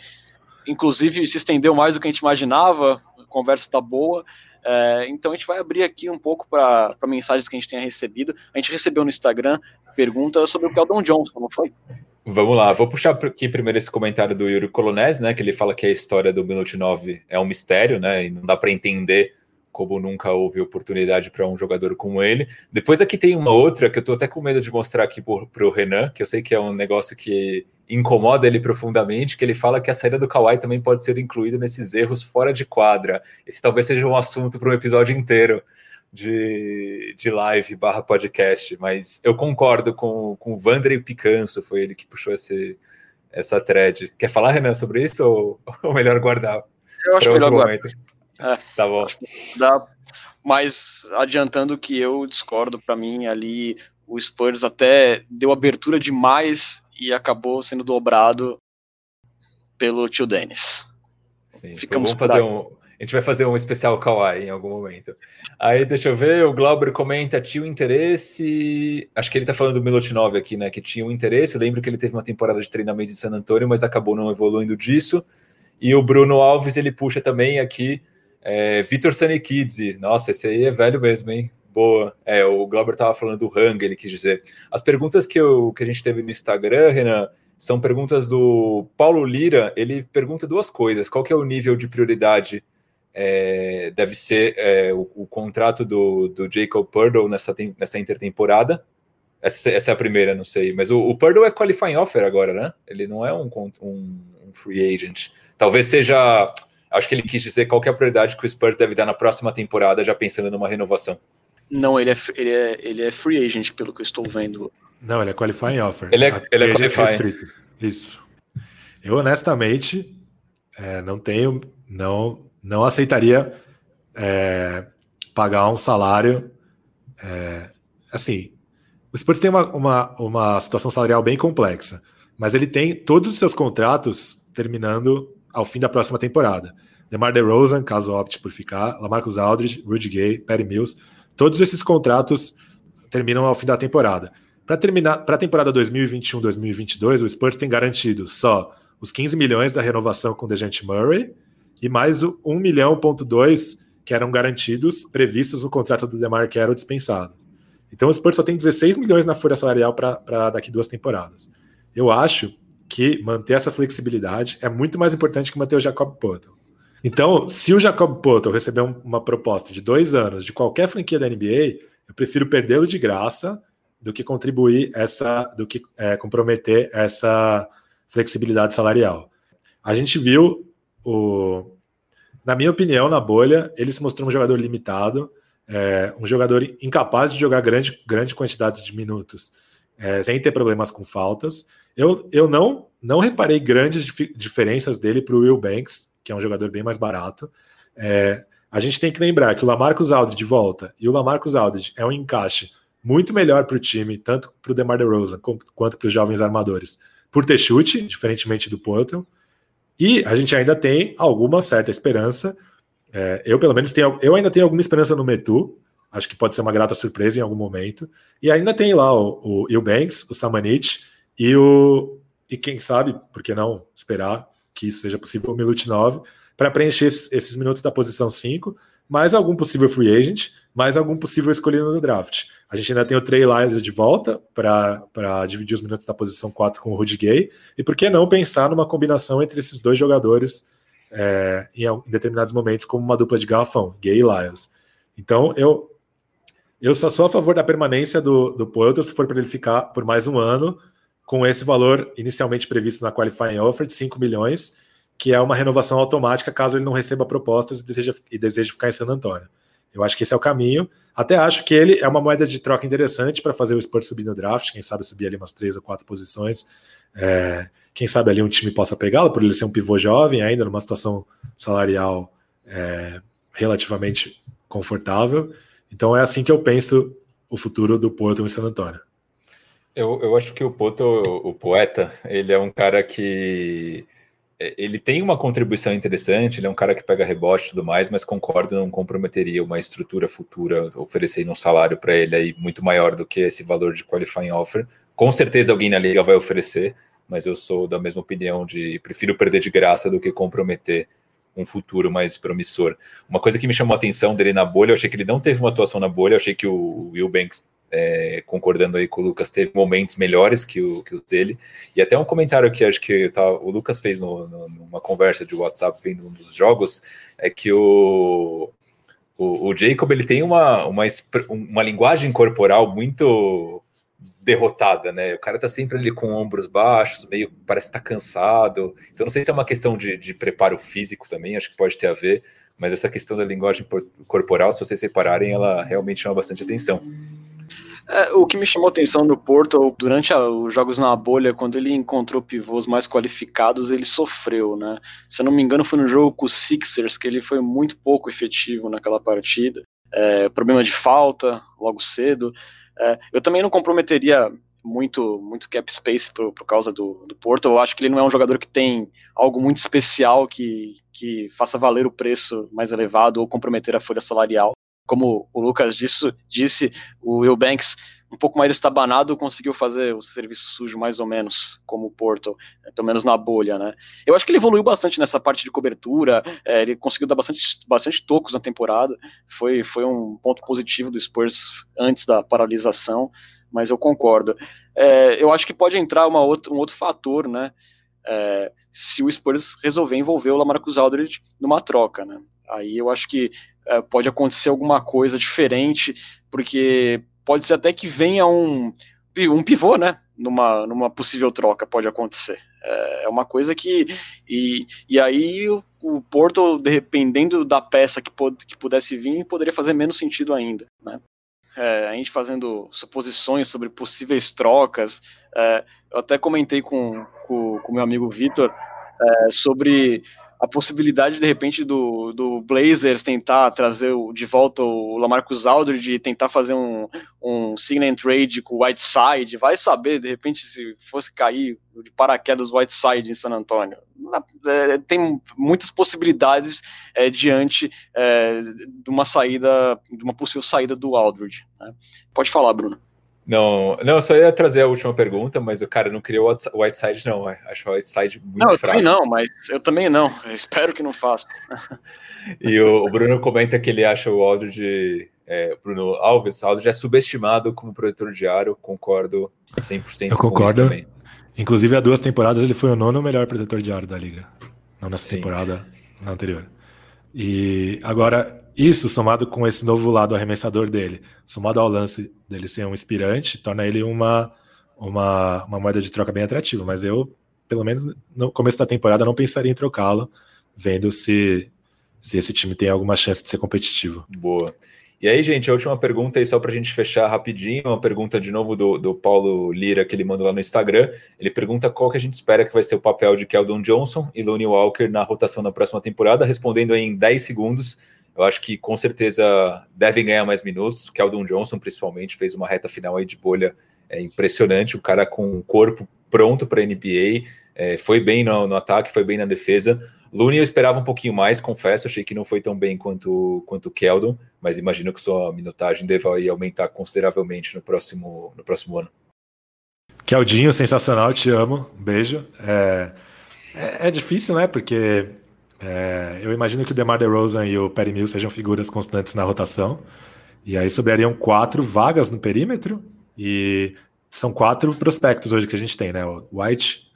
inclusive se estendeu mais do que a gente imaginava, a conversa está boa. É, então a gente vai abrir aqui um pouco para mensagens que a gente tenha recebido. A gente recebeu no Instagram perguntas sobre o Keldon Johnson, não foi? Vamos lá, vou puxar aqui primeiro esse comentário do Yuri Colonese, né? Que ele fala que a história do Minute 9 é um mistério, né? E não dá para entender como nunca houve oportunidade para um jogador como ele. Depois aqui tem uma outra que eu estou até com medo de mostrar aqui para o Renan, que eu sei que é um negócio que incomoda ele profundamente, que ele fala que a saída do Kawhi também pode ser incluída nesses erros fora de quadra. Esse talvez seja um assunto para um episódio inteiro de, de live barra podcast, mas eu concordo com, com o Vandrey Picanso, foi ele que puxou esse, essa thread. Quer falar, Renan, sobre isso ou, [laughs] ou melhor guardar? Eu acho melhor guardar. É, [laughs] tá bom. Dá, mas adiantando que eu discordo, para mim ali o Spurs até deu abertura demais e acabou sendo dobrado pelo tio Dennis. Sim, Ficamos fazer um, a gente vai fazer um especial Kawaii em algum momento. Aí, deixa eu ver, o Glauber comenta, tinha um interesse. Acho que ele tá falando do Milutinov aqui, né? Que tinha um interesse. Eu lembro que ele teve uma temporada de treinamento em San Antonio, mas acabou não evoluindo disso. E o Bruno Alves, ele puxa também aqui é, Vitor Sanikidze, nossa, esse aí é velho mesmo, hein? Boa. É, o Glauber estava falando do Hang, ele quis dizer. As perguntas que, eu, que a gente teve no Instagram, Renan, são perguntas do Paulo Lira. Ele pergunta duas coisas. Qual que é o nível de prioridade? É, deve ser é, o, o, contrato do, do Jacob Purdle nessa, nessa intertemporada. Essa, essa, é a primeira, não sei. Mas o, o Purdle é qualifying offer agora, né? Ele não é um, um, um free agent. Talvez seja Acho que ele quis dizer qual é a prioridade que o Spurs deve dar na próxima temporada, já pensando numa renovação. Não, ele é, ele é, ele é free agent, pelo que eu estou vendo. Não, ele é qualifying offer. Ele é, ele é qualifying. Isso. Eu, honestamente, é, não tenho, não, não aceitaria é, pagar um salário. É, assim, o Spurs tem uma, uma, uma situação salarial bem complexa, mas ele tem todos os seus contratos terminando ao fim da próxima temporada. DeMar DeRozan, caso opte por ficar, Lamarcus Aldridge, Rudy Gay, Perry Mills, todos esses contratos terminam ao fim da temporada. Para terminar, para a temporada 2021-2022, o Spurs tem garantido só os 15 milhões da renovação com Dejante Murray e mais o 1 milhão ponto 2 que eram garantidos, previstos no contrato do DeMar que eram dispensados. Então o Spurs só tem 16 milhões na folha salarial para daqui duas temporadas. Eu acho que manter essa flexibilidade é muito mais importante que manter o Jacob Poeltl. Então, se o Jacob Poeltl receber uma proposta de dois anos de qualquer franquia da NBA, eu prefiro perdê-lo de graça do que contribuir essa, do que é, comprometer essa flexibilidade salarial. A gente viu o, na minha opinião, na bolha, ele se mostrou um jogador limitado, é, um jogador incapaz de jogar grande, grande quantidade de minutos, é, sem ter problemas com faltas. Eu, eu não, não reparei grandes dif diferenças dele para o Will Banks, que é um jogador bem mais barato. É, a gente tem que lembrar que o Lamarcus Aldridge volta e o Lamarcus Aldridge é um encaixe muito melhor para o time, tanto para o DeMar DeRozan quanto para os jovens armadores, por ter chute, diferentemente do Porto. E a gente ainda tem alguma certa esperança. É, eu, pelo menos, tenho, eu ainda tenho alguma esperança no Metu. Acho que pode ser uma grata surpresa em algum momento. E ainda tem lá o, o Eubanks, o Samanit e o. E quem sabe, por que não esperar que isso seja possível, o Milut 9, para preencher esses minutos da posição 5 mais algum possível free agent, mais algum possível escolhido no draft. A gente ainda tem o Trey Lyles de volta para dividir os minutos da posição 4 com o Rudy Gay, e por que não pensar numa combinação entre esses dois jogadores é, em, em, determinados momentos como uma dupla de garrafão, Gay e Lyles. Então, eu, eu só sou a favor da permanência do, do se for para ele ficar por mais um ano, com esse valor inicialmente previsto na qualifying offer de 5 milhões, que é uma renovação automática caso ele não receba propostas e deseja, e deseja ficar em San Antônio. Eu acho que esse é o caminho. Até acho que ele é uma moeda de troca interessante para fazer o Spurs subir no draft, quem sabe subir ali umas três ou quatro posições. É, quem sabe ali um time possa pegá-lo, por ele ser um pivô jovem ainda, numa situação salarial é, relativamente confortável. Então é assim que eu penso o futuro do Porto em San Antônio. Eu, eu acho que o Porto, o poeta, ele é um cara que é, ele tem uma contribuição interessante, ele é um cara que pega rebote e tudo mais, mas concordo, não comprometeria uma estrutura futura oferecendo um salário para ele aí muito maior do que esse valor de qualifying offer. Com certeza alguém na liga vai oferecer, mas eu sou da mesma opinião de prefiro perder de graça do que comprometer um futuro mais promissor. Uma coisa que me chamou a atenção dele na bolha, eu achei que ele não teve uma atuação na bolha, eu achei que o Will Banks é, concordando aí com o Lucas, teve momentos melhores que o, que o dele. E até um comentário que acho que tá, o Lucas fez no, no, numa conversa de WhatsApp vendo um dos jogos, é que o, o, o Jacob ele tem uma, uma, uma linguagem corporal muito derrotada, né? O cara tá sempre ali com ombros baixos, meio parece estar tá cansado. Então não sei se é uma questão de, de preparo físico também, acho que pode ter a ver, mas essa questão da linguagem corporal, se vocês separarem, ela realmente chama bastante atenção. É, o que me chamou atenção no Porto, durante a, os jogos na bolha, quando ele encontrou pivôs mais qualificados, ele sofreu, né? Se eu não me engano, foi no jogo com o Sixers, que ele foi muito pouco efetivo naquela partida. É, problema de falta, logo cedo. É, eu também não comprometeria muito muito cap space por, por causa do, do Porto. Eu acho que ele não é um jogador que tem algo muito especial que, que faça valer o preço mais elevado ou comprometer a folha salarial como o Lucas disse, disse o Will Banks, um pouco mais estabanado, conseguiu fazer o serviço sujo mais ou menos, como o Porto, é, pelo menos na bolha, né? Eu acho que ele evoluiu bastante nessa parte de cobertura, é, ele conseguiu dar bastante, bastante tocos na temporada, foi, foi um ponto positivo do Spurs antes da paralisação, mas eu concordo. É, eu acho que pode entrar uma outra, um outro fator, né? É, se o Spurs resolver envolver o Lamarcus Aldridge numa troca, né? Aí eu acho que é, pode acontecer alguma coisa diferente, porque pode ser até que venha um, um pivô, né? Numa, numa possível troca, pode acontecer. É, é uma coisa que. E, e aí o, o Porto, dependendo da peça que, pod, que pudesse vir, poderia fazer menos sentido ainda, né? É, a gente fazendo suposições sobre possíveis trocas. É, eu até comentei com o meu amigo Vitor é, sobre a possibilidade, de repente, do, do Blazers tentar trazer de volta o Lamarcus Aldridge e tentar fazer um, um sign trade com o Whiteside, vai saber, de repente, se fosse cair de paraquedas o Whiteside em San Antonio. É, tem muitas possibilidades é, diante é, de uma saída, de uma possível saída do Aldridge. Né? Pode falar, Bruno. Não, não, eu só ia trazer a última pergunta, mas o cara não criou o Whiteside, não. Acho o Whiteside muito não, eu fraco. Também não, mas eu também não. [laughs] Eu espero que não faça. [laughs] e o, o, Bruno comenta que ele acha o Aldridge, é, Bruno Alves, Aldridge é subestimado como protetor de aro. Concordo 100% eu concordo. também. Inclusive, há duas temporadas ele foi o nono melhor protetor de aro da liga. Não nessa Sim. temporada, na anterior. E agora, isso somado com esse novo lado arremessador dele, somado ao lance dele ser um inspirante, torna ele uma, uma, uma moeda de troca bem atrativa. Mas eu, pelo menos no começo da temporada, não pensaria em trocá-lo, vendo se, se esse time tem alguma chance de ser competitivo. Boa. E aí, gente, a última pergunta aí, só para a gente fechar rapidinho, uma pergunta de novo do, do Paulo Lira, que ele mandou lá no Instagram. Ele pergunta qual que a gente espera que vai ser o papel de Keldon Johnson e Lonnie Walker na rotação na próxima temporada, respondendo aí em 10 segundos. Eu acho que com certeza devem ganhar mais minutos. Keldon Johnson, principalmente, fez uma reta final aí de bolha é, impressionante. O cara com o corpo pronto para NBA, é, foi bem no, no, ataque, foi bem na defesa. Looney eu esperava um pouquinho mais, confesso, achei que não foi tão bem quanto quanto o Keldon, mas imagino que sua minutagem deva aumentar consideravelmente no próximo, no próximo ano. Keldinho, sensacional, te amo, beijo. É, é, é difícil, né? Porque é, eu imagino que o DeMar DeRozan e o Perry Mills sejam figuras constantes na rotação. E aí sobrariam quatro vagas no perímetro. E são quatro prospectos hoje que a gente tem, né? White,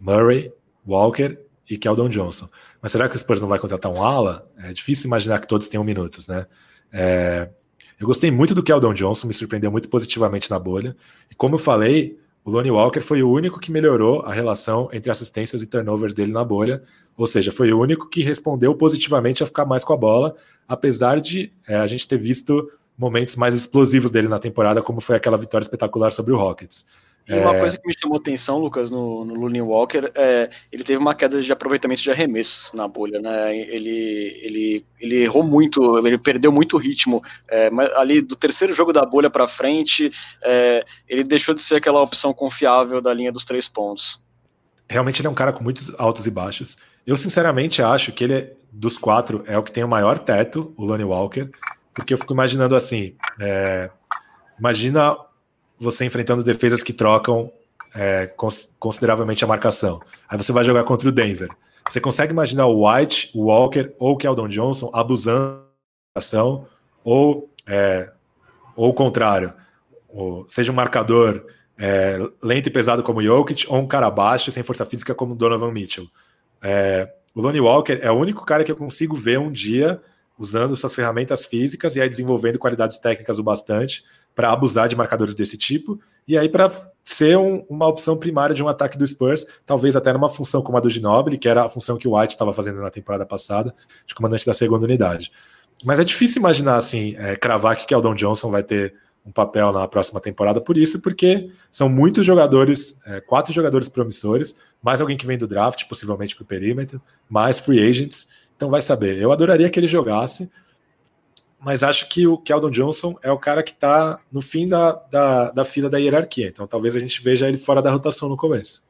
Murray, Walker e Keldon Johnson. Mas será que o Spurs não vai contratar um ala? É difícil imaginar que todos tenham minutos, né? É, eu gostei muito do Keldon Johnson, me surpreendeu muito positivamente na bolha. E como eu falei, o Lonnie Walker foi o único que melhorou a relação entre assistências e turnovers dele na bolha, ou seja, foi o único que respondeu positivamente a ficar mais com a bola, apesar de é, a gente ter visto momentos mais explosivos dele na temporada, como foi aquela vitória espetacular sobre o Rockets. E uma é... coisa que me chamou atenção, Lucas, no, no Looney Walker, é ele teve uma queda de aproveitamento de arremessos na bolha, né? Ele, ele, ele errou muito, ele perdeu muito ritmo. É, ali do terceiro jogo da bolha para frente, é, ele deixou de ser aquela opção confiável da linha dos três pontos. Realmente ele é um cara com muitos altos e baixos. Eu sinceramente acho que ele, é, dos quatro, é o que tem o maior teto, o Lonnie Walker, porque eu fico imaginando assim, é, imagina você enfrentando defesas que trocam é, consideravelmente a marcação. Aí você vai jogar contra o Denver. Você consegue imaginar o White, o Walker ou o Keldon Johnson abusando da marcação ou, é, ou o contrário, ou seja um marcador é, lento e pesado como o Jokic ou um cara baixo sem força física como o Donovan Mitchell. É, o Lonnie Walker é o único cara que eu consigo ver um dia usando suas ferramentas físicas e aí desenvolvendo qualidades técnicas o bastante para abusar de marcadores desse tipo, e aí para ser um, uma opção primária de um ataque do Spurs, talvez até numa função como a do Ginobili, que era a função que o White estava fazendo na temporada passada, de comandante da segunda unidade. Mas é difícil imaginar assim, é, cravar que o Keldon Johnson vai ter um papel na próxima temporada por isso, porque são muitos jogadores, é, quatro jogadores promissores, mais alguém que vem do draft, possivelmente para o perímetro, mais free agents, então vai saber. Eu adoraria que ele jogasse, mas acho que o Keldon Johnson é o cara que está no fim da, da, da, fila da hierarquia. Então talvez a gente veja ele fora da rotação no começo.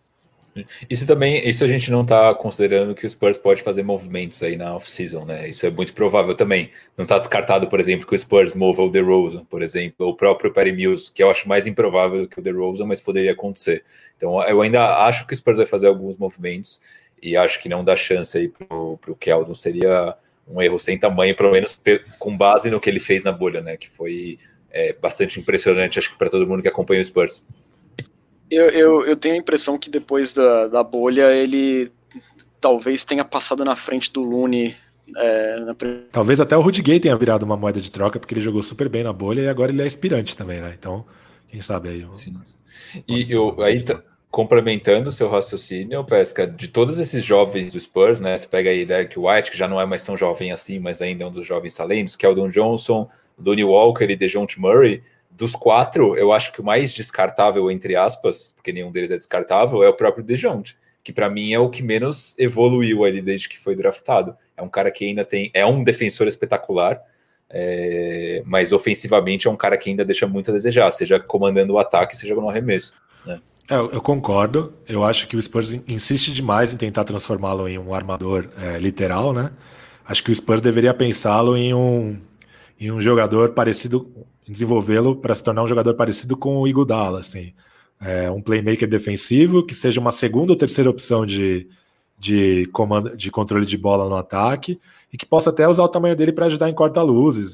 Isso também, isso a gente não está considerando que o Spurs pode fazer movimentos aí na off-season, né? Isso é muito provável também. Não está descartado, por exemplo, que o Spurs mova o DeRozan, por exemplo, ou o próprio Perry Mills, que eu acho mais improvável do que o DeRozan, mas poderia acontecer. Então eu ainda acho que o Spurs vai fazer alguns movimentos e acho que não dá chance aí para o Keldon. Seria um erro sem tamanho, pelo menos com base no que ele fez na bolha, né? Que foi é, bastante impressionante, acho que para todo mundo que acompanha o Spurs. Eu, eu, eu, tenho a impressão que depois da, da bolha ele talvez tenha passado na frente do Lune. É, na... Talvez até o Rudy Gay tenha virado uma moeda de troca, porque ele jogou super bem na bolha e agora ele é aspirante também, né? Então, quem sabe aí. Eu... Sim. E eu, aí, complementando seu raciocínio, Pesca, de todos esses jovens do Spurs, né? Você pega aí Derek White, que já não é mais tão jovem assim, mas ainda é um dos jovens talentos, Keldon Johnson, Looney Walker e DeJounte Murray. Dos quatro, eu acho que o mais descartável, entre aspas, porque nenhum deles é descartável, é o próprio DeJounte, que para mim é o que menos evoluiu ali desde que foi draftado. É um cara que ainda tem. É um defensor espetacular, é, mas ofensivamente é um cara que ainda deixa muito a desejar, seja comandando o ataque, seja no arremesso. É, eu concordo. Eu acho que o Spurs insiste demais em tentar transformá-lo em um armador é, literal, né? Acho que o Spurs deveria pensá-lo em um, em um jogador parecido, desenvolvê-lo para se tornar um jogador parecido com o Iguodala, assim. É, um playmaker defensivo que seja uma segunda ou terceira opção de, de, comando, de controle de bola no ataque e que possa até usar o tamanho dele para ajudar em corta-luzes,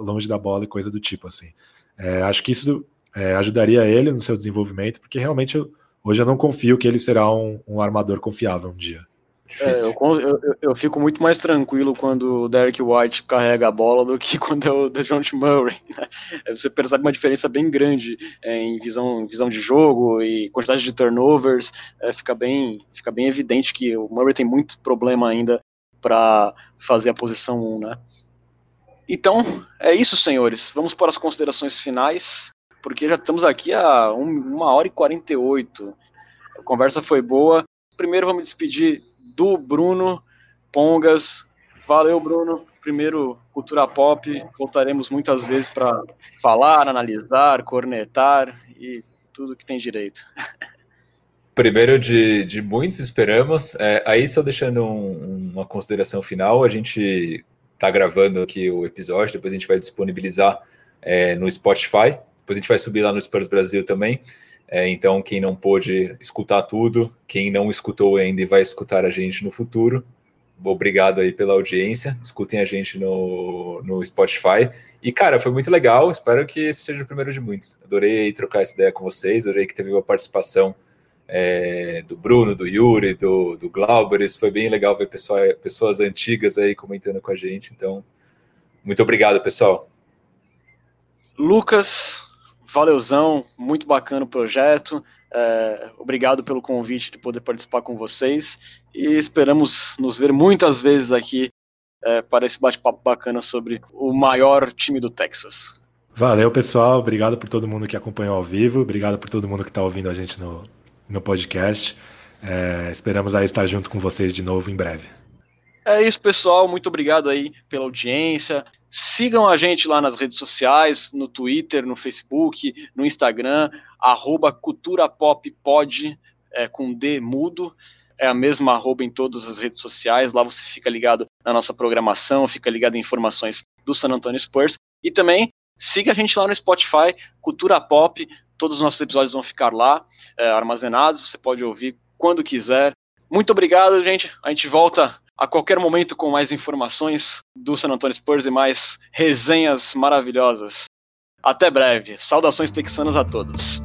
longe da bola e coisa do tipo, assim. É, acho que isso é, ajudaria ele no seu desenvolvimento, porque realmente eu, hoje eu não confio que ele será um, um armador confiável um dia. É, eu, eu, eu, fico muito mais tranquilo quando o Derek White carrega a bola do que [laughs] quando é o DeJounte Murray. Né? Você percebe uma diferença bem grande é, em visão, visão de jogo e quantidade de turnovers. É, fica, bem, fica bem evidente que o Murray tem muito problema ainda para fazer a posição 1. Né? Então, é isso, senhores. Vamos para as considerações finais porque já estamos aqui a uma hora e 48. A conversa foi boa. Primeiro vamos despedir do Bruno Pongas. Valeu, Bruno. Primeiro, cultura pop. Voltaremos muitas vezes para falar, analisar, cornetar e tudo que tem direito. primeiro de, de muitos, esperamos. É, aí, só deixando um, uma consideração final, a gente está gravando aqui o episódio, depois a gente vai disponibilizar é, no Spotify, depois a gente vai subir lá no Spurs Brasil também. É, então, quem não pôde escutar tudo, quem não escutou ainda e vai escutar a gente no futuro, obrigado aí pela audiência. Escutem a gente no, no Spotify. E, cara, foi muito legal. Espero que esse seja o primeiro de muitos. Adorei trocar essa ideia com vocês. Adorei que teve uma participação é, do Bruno, do Yuri, do, do Glauber. Isso foi bem legal ver pessoa, pessoas antigas aí comentando com a gente. Então, muito obrigado, pessoal. Lucas, valeuzão, muito bacana o projeto. É, obrigado pelo convite de poder participar com vocês e esperamos nos ver muitas vezes aqui é, para esse bate-papo bacana sobre o maior time do Texas. Valeu, pessoal. Obrigado por todo mundo que acompanhou ao vivo. Obrigado por todo mundo que está ouvindo a gente no, no podcast. É, esperamos aí estar junto com vocês de novo em breve. É isso, pessoal. Muito obrigado aí pela audiência. Sigam a gente lá nas redes sociais, no Twitter, no Facebook, no Instagram, arroba culturapoppod, é, com D mudo. É a mesma arroba em todas as redes sociais. Lá você fica ligado na nossa programação, fica ligado em informações do San Antonio Spurs. E também siga a gente lá no Spotify, Cultura Pop. Todos os nossos episódios vão ficar lá, é, armazenados. Você pode ouvir quando quiser. Muito obrigado, gente. A gente volta a qualquer momento com mais informações do San Antonio Spurs e mais resenhas maravilhosas. Até breve. Saudações texanas a todos.